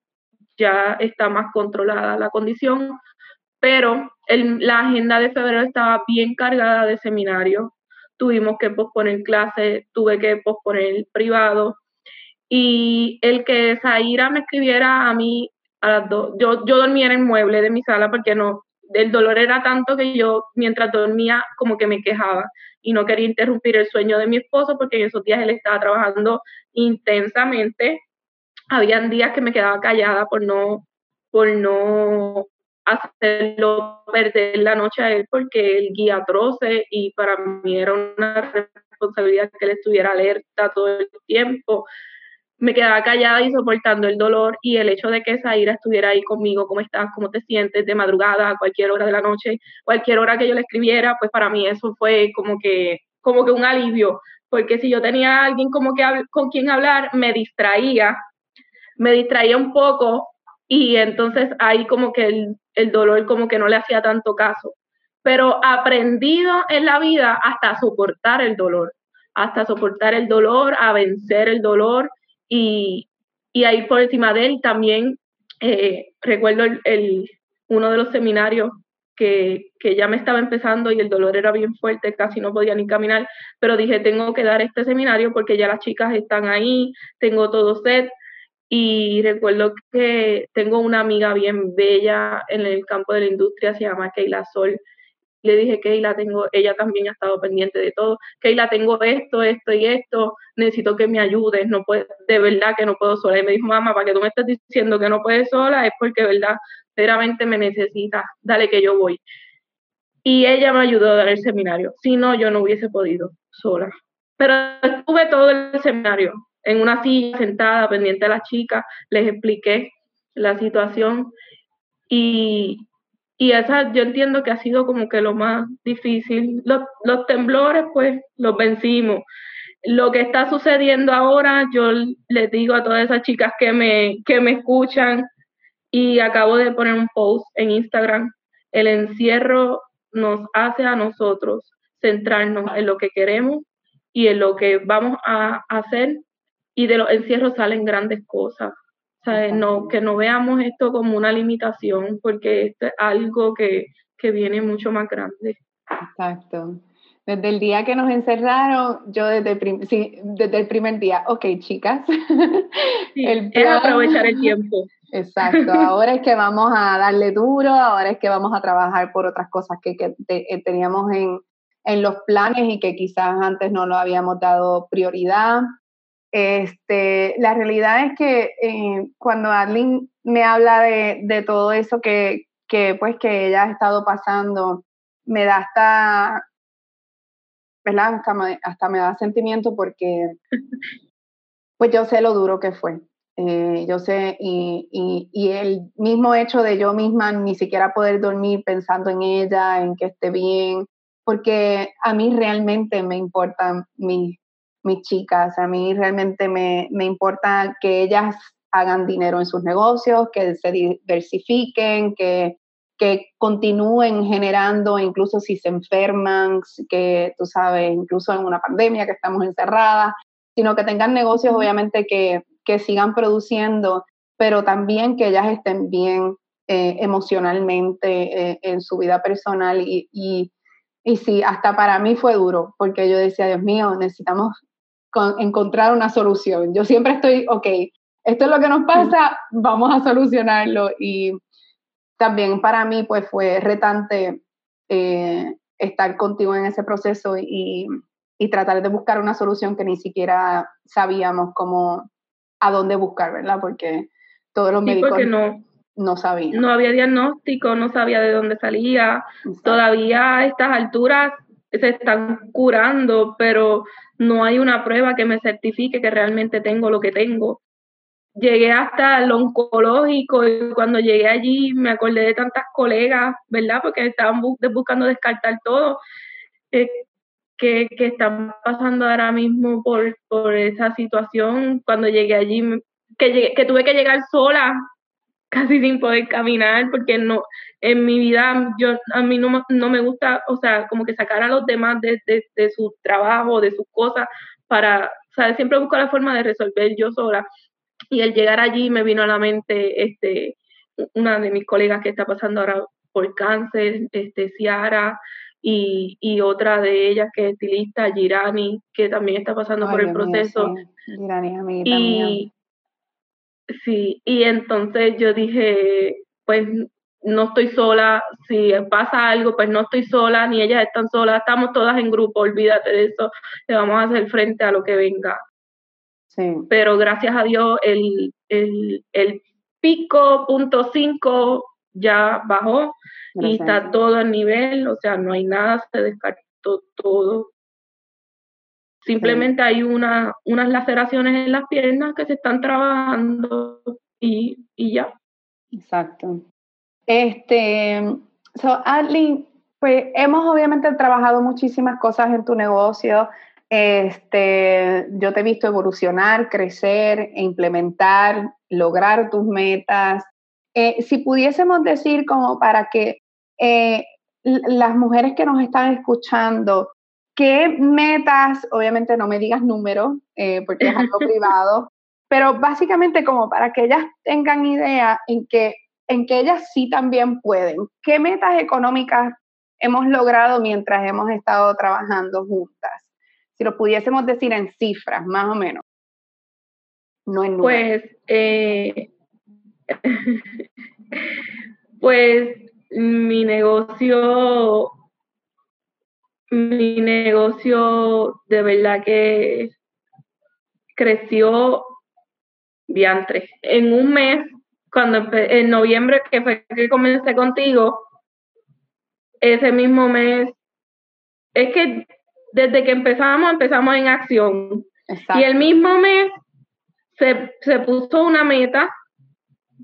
Speaker 2: ya está más controlada la condición, pero la agenda de febrero estaba bien cargada de seminarios. Tuvimos que posponer clases, tuve que posponer privado, y el que Zaira me escribiera a mí a las dos, yo, yo dormía en el mueble de mi sala porque no, el dolor era tanto que yo mientras dormía como que me quejaba y no quería interrumpir el sueño de mi esposo porque en esos días él estaba trabajando intensamente. Habían días que me quedaba callada por no, por no hacerlo perder la noche a él porque él guía troce y para mí era una responsabilidad que él estuviera alerta todo el tiempo. Me quedaba callada y soportando el dolor y el hecho de que Zaira estuviera ahí conmigo, cómo estás, cómo te sientes, de madrugada, a cualquier hora de la noche, cualquier hora que yo le escribiera, pues para mí eso fue como que, como que un alivio, porque si yo tenía a alguien como que con quien hablar, me distraía, me distraía un poco y entonces ahí como que el, el dolor como que no le hacía tanto caso. Pero aprendido en la vida hasta soportar el dolor, hasta soportar el dolor, a vencer el dolor y, y ahí por encima de él también eh, recuerdo el, uno de los seminarios que, que, ya me estaba empezando y el dolor era bien fuerte, casi no podía ni caminar, pero dije, tengo que dar este seminario porque ya las chicas están ahí, tengo todo set. Y recuerdo que tengo una amiga bien bella en el campo de la industria, se llama Keila Sol, le dije, Keila, tengo, ella también ha estado pendiente de todo, Keila, tengo esto, esto y esto, necesito que me ayudes, no puedo, de verdad que no puedo sola. Y me dijo, mamá, para que tú me estés diciendo que no puedes sola, es porque, verdad, verdaderamente me necesitas, dale que yo voy. Y ella me ayudó a dar el seminario, si no, yo no hubiese podido sola. Pero estuve todo el seminario en una silla sentada, pendiente a las chicas, les expliqué la situación y, y esa yo entiendo que ha sido como que lo más difícil. Los, los temblores, pues, los vencimos. Lo que está sucediendo ahora, yo les digo a todas esas chicas que me, que me escuchan, y acabo de poner un post en Instagram, el encierro nos hace a nosotros centrarnos en lo que queremos y en lo que vamos a hacer y de los encierros salen grandes cosas. No, que no veamos esto como una limitación, porque esto es algo que, viene mucho más grande.
Speaker 1: Exacto. Desde el día que nos encerraron, yo desde el, sí, desde el primer día, ok, chicas.
Speaker 2: el es aprovechar el tiempo.
Speaker 1: Exacto, ahora es que vamos a darle duro, ahora es que vamos a trabajar por otras cosas que, eh, teníamos en, en, los planes y que quizás antes no lo habíamos dado prioridad. Este, la realidad es que eh, cuando Arlene me habla de, de todo eso que, que, pues, que ella ha estado pasando, me da hasta, ¿verdad? Hasta, me da sentimiento porque pues yo sé lo duro que fue. Eh, yo sé, y, y, y, el mismo hecho de yo misma ni siquiera poder dormir pensando en ella, en que esté bien, porque a mí realmente me importan mis mis chicas. A mí realmente me, me importa que ellas hagan dinero en sus negocios, que se diversifiquen, que, que continúen generando, incluso si se enferman, que tú sabes, incluso en una pandemia que estamos encerradas, sino que tengan negocios obviamente que, que sigan produciendo, pero también que ellas estén bien eh, emocionalmente eh, en su vida personal y, y, y sí, hasta para mí fue duro, porque yo decía, Dios mío, necesitamos encontrar una solución. Yo siempre estoy, ok, esto es lo que nos pasa, vamos a solucionarlo. Y también para mí pues fue retante eh, estar contigo en ese proceso y, y, tratar de buscar una solución que ni siquiera sabíamos cómo, a dónde buscar, ¿verdad? Porque todos los médicos no, no sabían.
Speaker 2: No había diagnóstico, no sabía de dónde salía. Todavía a estas alturas se están curando, pero no hay una prueba que me certifique que realmente tengo lo que tengo. Llegué hasta el oncológico y cuando llegué allí me acordé de tantas colegas, ¿verdad? Porque estaban buscando descartar todo, eh, que, están pasando ahora mismo por, por esa situación. Cuando llegué allí, que, que tuve que llegar sola casi sin poder caminar, porque no, en mi vida, yo, a mí no, no me gusta, o sea, como que sacar a los demás de, de, su trabajo, de sus cosas, para, o sea, siempre busco la forma de resolver yo sola. Y el llegar allí me vino a la mente, este, una de mis colegas que está pasando ahora por cáncer, este, Ciara, y, y otra de ellas que es estilista, Girani, que también está pasando por el proceso.
Speaker 1: Girani, amiga
Speaker 2: y, Sí, y entonces yo dije, pues no estoy sola, si pasa algo, pues no estoy sola, ni ellas están solas, estamos todas en grupo, olvídate de eso, le vamos a hacer frente a lo que venga. Sí. Pero gracias a Dios el, el, el pico punto cinco ya bajó y está todo a nivel, o sea, no hay nada, se descartó todo. Simplemente hay una, unas laceraciones en las piernas que se están trabajando y, y ya.
Speaker 1: Exacto. Este, so, Adley, pues hemos obviamente trabajado muchísimas cosas en tu negocio. Este, yo te he visto evolucionar, crecer, implementar, lograr tus metas. Eh, si pudiésemos decir como para que eh, las mujeres que nos están escuchando ¿Qué metas, obviamente no me digas números, eh, porque es algo privado, pero básicamente como para que ellas tengan idea en que, en que ellas sí también pueden. ¿Qué metas económicas hemos logrado mientras hemos estado trabajando juntas? Si lo pudiésemos decir en cifras, más o menos. No en
Speaker 2: números. Pues, eh, pues mi negocio mi negocio de verdad que creció diantre. En un mes, cuando en noviembre, que fue que comencé contigo, ese mismo mes, es que desde que empezamos, empezamos en acción. Y el mismo mes se, se puso una meta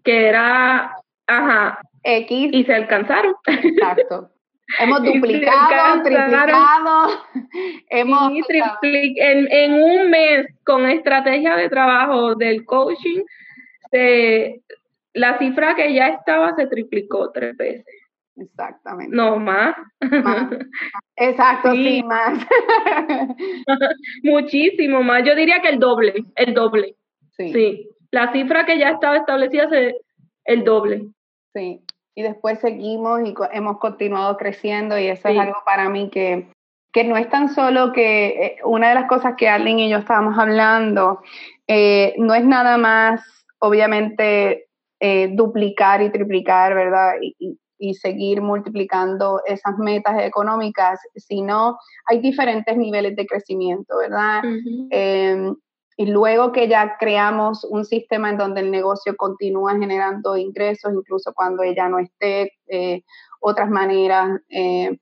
Speaker 2: que era, ajá,
Speaker 1: X.
Speaker 2: Y se alcanzaron.
Speaker 1: Exacto. Hemos duplicado, triplicado, hemos...
Speaker 2: en, en, un mes con estrategia de trabajo del coaching, se, la cifra que ya estaba se triplicó tres veces.
Speaker 1: Exactamente.
Speaker 2: No, más.
Speaker 1: Exacto, sí, más.
Speaker 2: Muchísimo más. Yo diría que el doble, el doble. Sí. sí. La cifra que ya estaba establecida es el doble.
Speaker 1: Sí y después seguimos y hemos continuado creciendo y eso es algo para mí que, que no es tan solo que eh, una de las cosas que Arlene y yo estábamos hablando, eh, no es nada más, obviamente, eh, duplicar y triplicar, ¿verdad? Y, y, seguir multiplicando esas metas económicas, sino hay diferentes niveles de crecimiento, ¿verdad? Y luego que ya creamos un sistema en donde el negocio continúa generando ingresos, incluso cuando ella no esté, eh, otras maneras eh,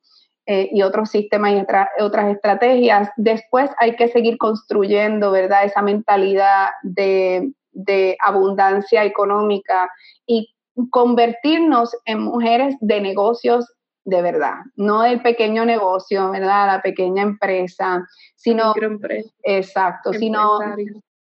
Speaker 1: eh, y otros sistemas y otras estrategias, después hay que seguir construyendo, ¿verdad? Esa mentalidad de, de abundancia económica y convertirnos en mujeres de negocios de verdad, no el pequeño negocio, ¿verdad? La pequeña empresa, sino exacto, sino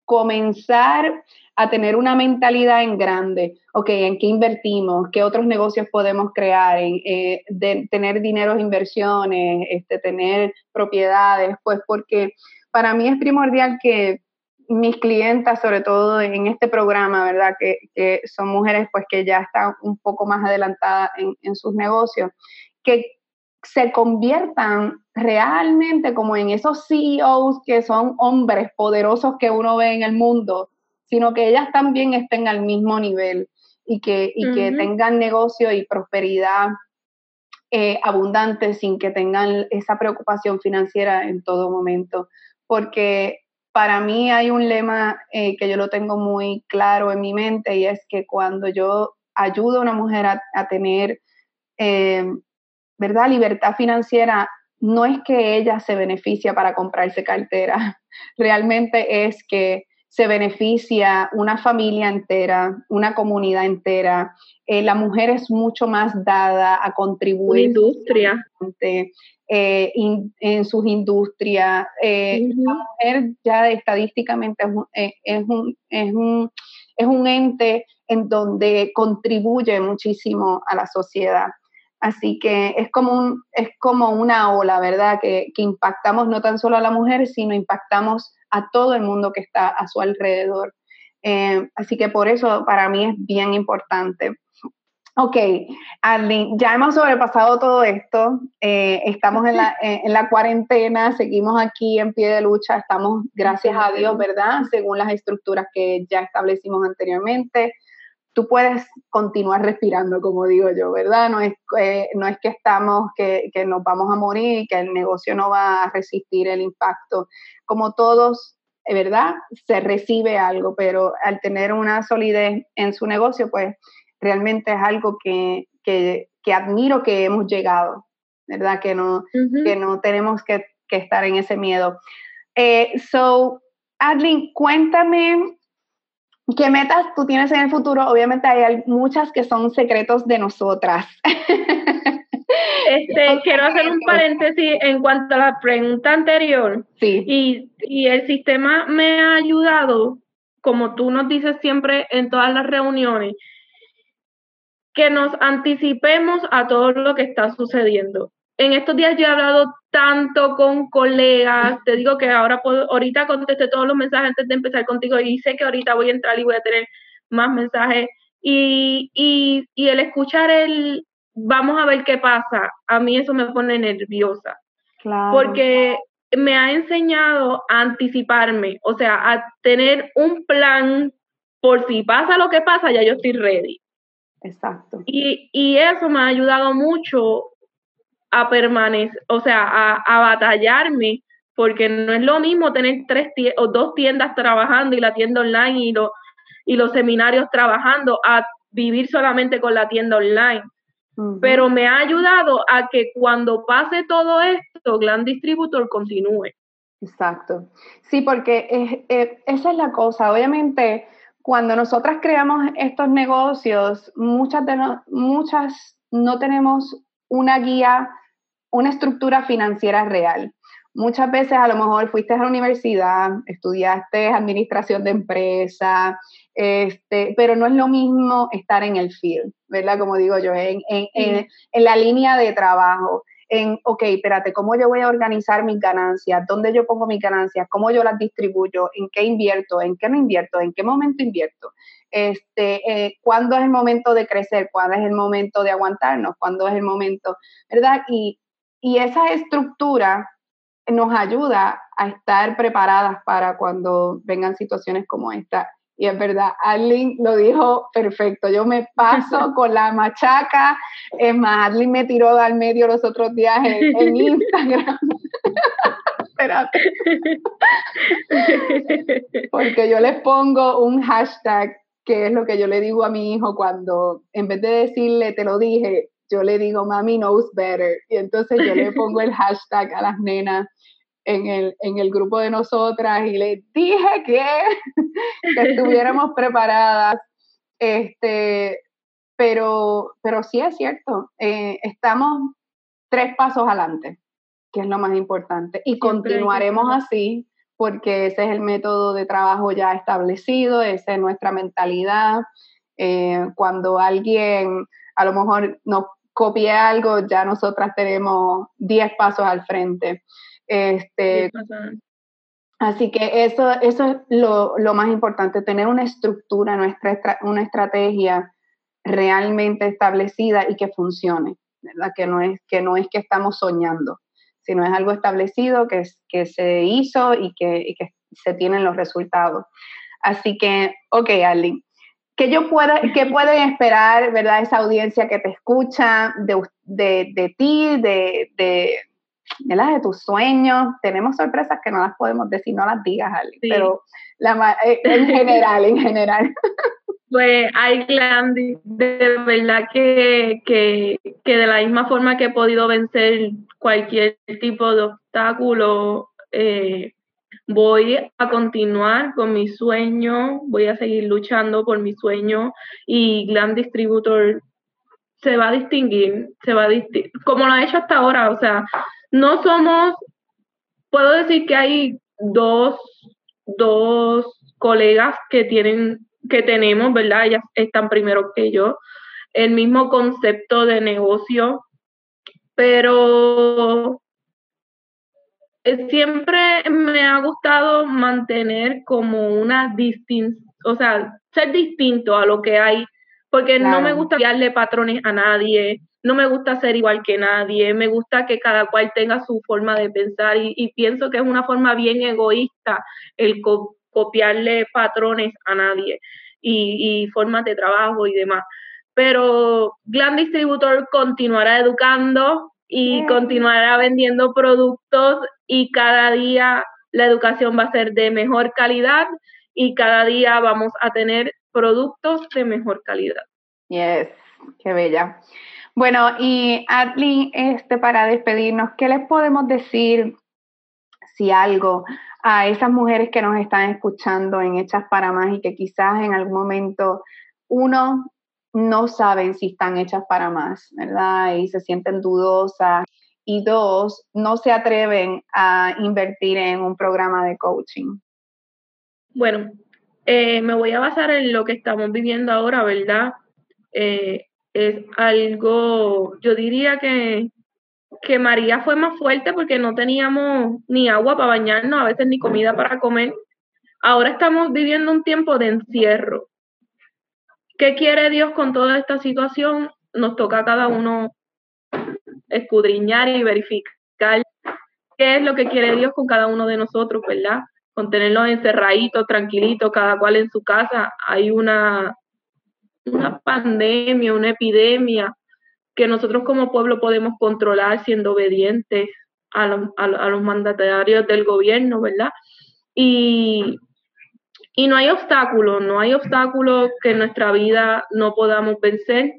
Speaker 1: comenzar a tener una mentalidad en grande, ok, ¿en qué invertimos? ¿Qué otros negocios podemos crear? En, eh, de, tener dinero inversiones, este, tener propiedades, pues porque para mí es primordial que mis clientas, sobre todo en este programa, ¿verdad? Que, que son mujeres pues que ya están un poco más adelantadas en, en sus negocios, que se conviertan realmente como en esos CEOs que son hombres poderosos que uno ve en el mundo, sino que ellas también estén al mismo nivel y que, y que tengan negocio y prosperidad eh, abundante sin que tengan esa preocupación financiera en todo momento. Porque para mí hay un lema eh, que yo lo tengo muy claro en mi mente y es que cuando yo ayudo a una mujer a, tener eh, ¿verdad? Libertad financiera no es que ella se beneficia para comprarse cartera, realmente es que se beneficia una familia entera, una comunidad entera. Eh, la mujer es mucho más dada a contribuir.
Speaker 2: industria.
Speaker 1: Eh, en sus industrias. Eh, la mujer ya estadísticamente es un, es, un, es un ente en donde contribuye muchísimo a la sociedad. Así que es como, un, es como una ola, ¿verdad? Que, que, impactamos no tan solo a la mujer, sino impactamos a todo el mundo que está a su alrededor. Eh, así que por eso para mí es bien importante. Ok, Arlene, ya hemos sobrepasado todo esto, eh, estamos en la, en la cuarentena, seguimos aquí en pie de lucha, estamos, gracias a Dios, ¿verdad? Según las estructuras que ya establecimos anteriormente tú puedes continuar respirando, como digo yo, ¿verdad? No es, eh, no es que estamos, que, que, nos vamos a morir, que el negocio no va a resistir el impacto. Como todos, eh, ¿verdad? Se recibe algo, pero al tener una solidez en su negocio, pues realmente es algo que, que, que admiro que hemos llegado, ¿verdad? Que no, que no tenemos que, que, estar en ese miedo. Eh, so, Adlin, cuéntame ¿Qué metas tú tienes en el futuro? Obviamente hay muchas que son secretos de nosotras.
Speaker 2: Este, quiero hacer un paréntesis en cuanto a la pregunta anterior.
Speaker 1: Sí.
Speaker 2: Y, y el sistema me ha ayudado, como tú nos dices siempre en todas las reuniones, que nos anticipemos a todo lo que está sucediendo en estos días yo he hablado tanto con colegas, te digo que ahora puedo, ahorita contesté todos los mensajes antes de empezar contigo y sé que ahorita voy a entrar y voy a tener más mensajes y, y, y el escuchar el vamos a ver qué pasa, a mí eso me pone nerviosa.
Speaker 1: Claro.
Speaker 2: Porque me ha enseñado a anticiparme, o sea, a tener un plan por si pasa lo que pasa, ya yo estoy ready.
Speaker 1: Exacto.
Speaker 2: Y, y eso me ha ayudado mucho a permanecer, o sea, a, batallarme, porque no es lo mismo tener tres o dos tiendas trabajando y la tienda online y, y los seminarios trabajando a vivir solamente con la tienda online. Pero me ha ayudado a que cuando pase todo esto, Glam Distributor continúe.
Speaker 1: Exacto. Sí, porque esa es la cosa. Obviamente, cuando nosotras creamos estos negocios, muchas, de muchas no tenemos una guía una estructura financiera real. Muchas veces a lo mejor fuiste a la universidad, estudiaste administración de empresa, este, pero no es lo mismo estar en el field, ¿verdad? Como digo yo, en, en, en, la línea de trabajo, en, ok, espérate, ¿cómo yo voy a organizar mis ganancias? ¿Dónde yo pongo mis ganancias? ¿Cómo yo las distribuyo? ¿En qué invierto? ¿En qué no invierto? ¿En qué momento invierto? Este, eh, ¿Cuándo es el momento de crecer? ¿Cuándo es el momento de aguantarnos? ¿Cuándo es el momento, verdad? Y y esa estructura nos ayuda a estar preparadas para cuando vengan situaciones como esta. Y es verdad, Arlene lo dijo perfecto. Yo me paso con la machaca. Es más, Arlene me tiró al medio los otros días en, Instagram. Espérate. Porque yo les pongo un hashtag, que es lo que yo le digo a mi hijo cuando, en vez de decirle, te lo dije, yo le digo, mami knows better. Y entonces yo le pongo el hashtag a las nenas en el, en el grupo de nosotras y le dije que, que estuviéramos preparadas. Este, pero, pero sí es cierto, eh, estamos tres pasos adelante, que es lo más importante. Y continuaremos así porque ese es el método de trabajo ya establecido, esa es nuestra mentalidad. Eh, cuando alguien a lo mejor nos copie algo, ya nosotras tenemos 10 pasos al frente. Este, así que eso, eso es lo, más importante, tener una estructura, nuestra, una estrategia realmente establecida y que funcione, ¿verdad? Que no es que, no es que estamos soñando, sino es algo establecido que, que se hizo y que, y que se tienen los resultados. Así que, ok, Ali, ¿Qué, yo pueda, ¿Qué pueden esperar, verdad, esa audiencia que te escucha de, de, ti, de, de, de, tus sueños? Tenemos sorpresas que no las podemos decir, no las digas, Ali, pero la, eh, en general, en general.
Speaker 2: Pues hay de verdad que, que, que de la misma forma que he podido vencer cualquier tipo de obstáculo, eh, voy a continuar con mi sueño, voy a seguir luchando por mi sueño y Glam Distributor se va a distinguir, se va a distinguir, como lo ha hecho hasta ahora, o sea, no somos, puedo decir que hay dos, dos colegas que tienen, que tenemos, ¿verdad? Ellas están primero que yo, el mismo concepto de negocio, pero siempre me ha gustado mantener como una distinción, o sea, ser distinto a lo que hay, porque no me gusta darle patrones a nadie, no me gusta ser igual que nadie, me gusta que cada cual tenga su forma de pensar y, pienso que es una forma bien egoísta el copiarle patrones a nadie y, y formas de trabajo y demás. Pero Glam Distributor continuará educando, y continuará vendiendo productos y cada día la educación va a ser de mejor calidad y cada día vamos a tener productos de mejor calidad.
Speaker 1: Yes, qué bella. Bueno, y Adli, este, para despedirnos, ¿qué les podemos decir, si algo, a esas mujeres que nos están escuchando en Hechas para Más y que quizás en algún momento, uno, no saben si están hechas para más, ¿verdad? Y se sienten dudosas. Y dos, no se atreven a invertir en un programa de coaching.
Speaker 2: Bueno, eh, me voy a basar en lo que estamos viviendo ahora, ¿verdad? Eh, es algo, yo diría que, que María fue más fuerte porque no teníamos ni agua para bañarnos, a veces ni comida para comer. Ahora estamos viviendo un tiempo de encierro ¿Qué quiere Dios con toda esta situación? Nos toca a cada uno escudriñar y verificar qué es lo que quiere Dios con cada uno de nosotros, ¿verdad? Con tenerlos encerraditos, tranquilitos, cada cual en su casa. Hay una, una pandemia, una epidemia que nosotros como pueblo podemos controlar siendo obedientes a, los mandatarios del gobierno, ¿verdad? Y, y no hay obstáculos, no hay obstáculos que en nuestra vida no podamos vencer,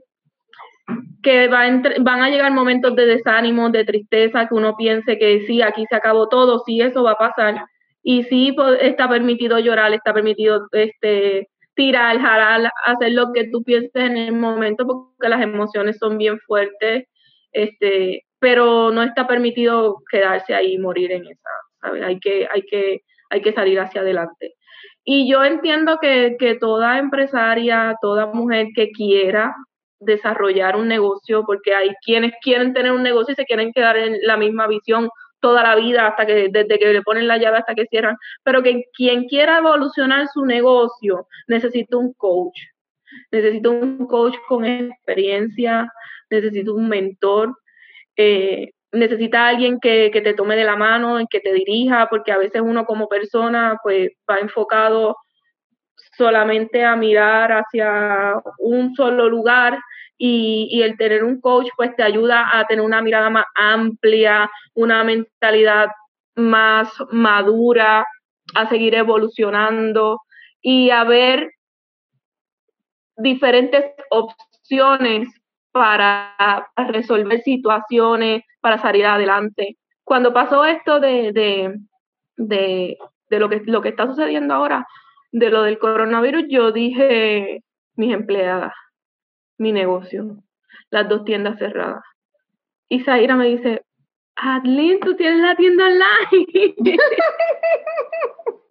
Speaker 2: que van a llegar momentos de desánimo, de tristeza, que uno piense que sí, aquí se acabó todo, sí, eso va a pasar. Y sí, está permitido llorar, está permitido este, tirar, jalar, hacer lo que tú pienses en el momento, porque las emociones son bien fuertes, este, pero no está permitido quedarse ahí y morir en esa, ¿sabes? Hay que, hay que, hay que salir hacia adelante. Y yo entiendo que, que toda empresaria, toda mujer que quiera desarrollar un negocio, porque hay quienes quieren tener un negocio y se quieren quedar en la misma visión toda la vida hasta que desde que le ponen la llave hasta que cierran, pero que quien quiera evolucionar su negocio necesita un coach, necesita un coach con experiencia, necesita un mentor, eh, necesita alguien que, que, te tome de la mano, que te dirija, porque a veces uno como persona pues va enfocado solamente a mirar hacia un solo lugar y, el tener un coach pues te ayuda a tener una mirada más amplia, una mentalidad más madura, a seguir evolucionando y a ver diferentes opciones para resolver situaciones, para salir adelante. Cuando pasó esto de, de, de, de lo, que, lo que está sucediendo ahora, de lo del coronavirus, yo dije, mis empleadas, mi negocio, las dos tiendas cerradas. Y Zaira me dice, Adlin, tú tienes la tienda online.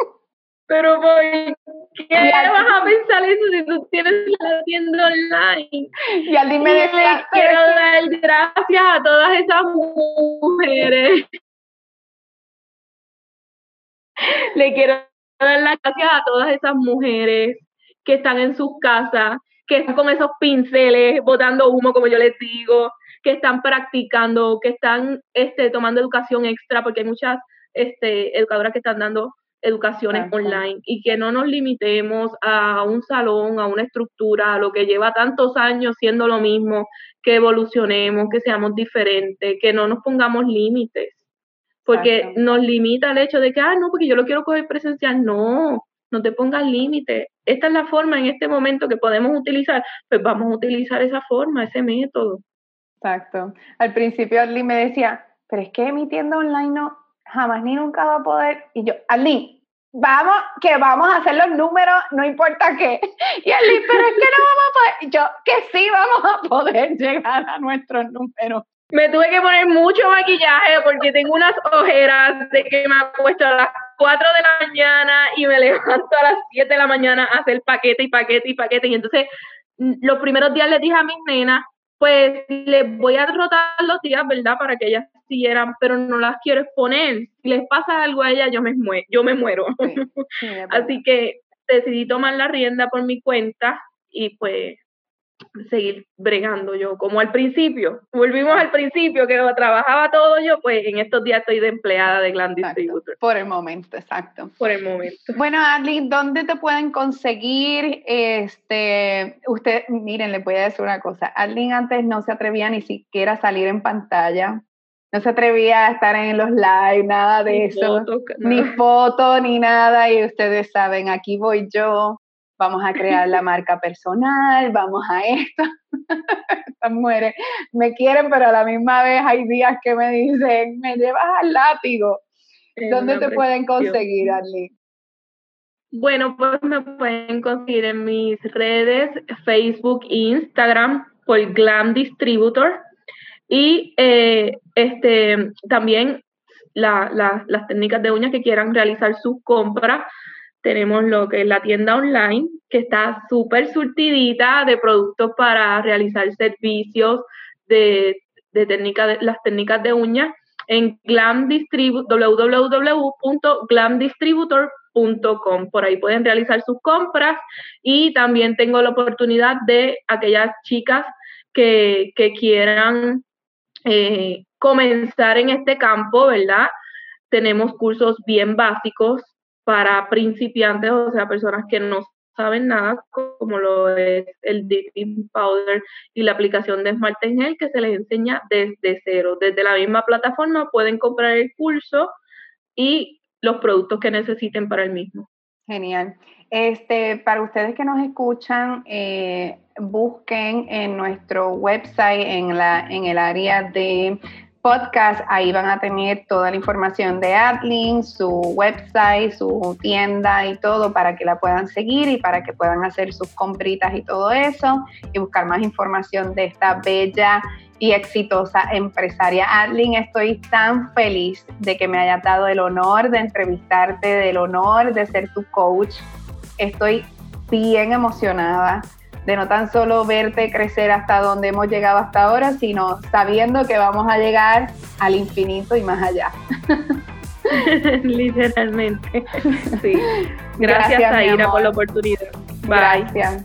Speaker 2: Pero ¿por qué vas a pensar eso si tú tienes la tienda online?
Speaker 1: Y Adlin me decía,
Speaker 2: quiero dar gracias a todas esas mujeres. Le quiero dar las gracias a todas esas mujeres que están en sus casas, que están con esos pinceles botando humo, como yo les digo, que están practicando, que están este, tomando educación extra, porque hay muchas este, educadoras que están dando educaciones online y que no nos limitemos a un salón, a una estructura, a lo que lleva tantos años siendo lo mismo, que evolucionemos, que seamos diferentes, que no nos pongamos límites, porque nos limita el hecho de que, ah, no, porque yo lo quiero coger presencial, no, no te pongas límite. Esta es la forma en este momento que podemos utilizar, pues vamos a utilizar esa forma, ese método.
Speaker 1: Exacto. Al principio Arlene me decía, pero es que mi tienda online no, jamás ni nunca va a poder. Y yo, Arlene, vamos, que vamos a hacer los números, no importa qué. Y Arlene, pero es que no vamos a poder. yo, que sí vamos a poder llegar a nuestros números.
Speaker 2: Me tuve que poner mucho maquillaje porque tengo unas ojeras de que me acuesto a las 4 de la mañana y me levanto a las 7 de la mañana a hacer paquete y paquete y paquete. Y entonces, mm, los primeros días les dije a mis nenas, pues les voy a rotar los días, ¿verdad? Para que ellas siguieran, pero no las quiero exponer. Si les pasa algo a ellas, yo me, muero, yo me muero. Así que decidí tomar la rienda por mi cuenta y pues seguir bregando yo, como al principio, volvimos al principio, que trabajaba todo yo, pues en estos días estoy de empleada de Glam Distributor.
Speaker 1: Por el momento, exacto.
Speaker 2: Por el momento.
Speaker 1: Bueno, Adli, ¿dónde te pueden conseguir? Este, usted, miren, le voy a decir una cosa, Adli antes no se atrevía ni siquiera a salir en pantalla, no se atrevía a estar en los live, nada de eso, ni foto, ni nada, y ustedes saben, aquí voy yo, vamos a crear la marca personal, vamos a esto. Estas mujeres me quieren, pero a la misma vez hay días que me dicen, me llevas al látigo. ¿Dónde te pueden conseguir, Arlene?
Speaker 2: Bueno, pues me pueden conseguir en mis redes, Facebook e Instagram, por Glam Distributor. Y eh, este, también las técnicas de uñas que quieran realizar sus compras tenemos lo que es la tienda online, que está súper surtidita de productos para realizar servicios de, de, de las técnicas de uñas en glam www.glamdistributor.com. Por ahí pueden realizar sus compras y también tengo la oportunidad de aquellas chicas que, que quieran eh, comenzar en este campo, ¿verdad? Tenemos cursos bien básicos para principiantes, o sea, personas que no saben nada, como lo es el dipping powder y la aplicación de Smart Gel que se les enseña desde cero. Desde la misma plataforma pueden comprar el curso y los productos que necesiten para el mismo.
Speaker 1: Genial. Este, para ustedes que nos escuchan, eh, busquen en nuestro website, en, la, en el área de podcast, ahí van a tener toda la información de Adlin, su website, su tienda y todo para que la puedan seguir y para que puedan hacer sus compritas y todo eso y buscar más información de esta bella y exitosa empresaria. Adlin, estoy tan feliz de que me hayas dado el honor de entrevistarte, del honor de ser tu coach. Estoy bien emocionada de no tan solo verte crecer hasta donde hemos llegado hasta ahora, sino sabiendo que vamos a llegar al infinito y más allá.
Speaker 2: Literalmente. Sí. Gracias, Gracias Aira, por la oportunidad.
Speaker 1: Bye. Gracias.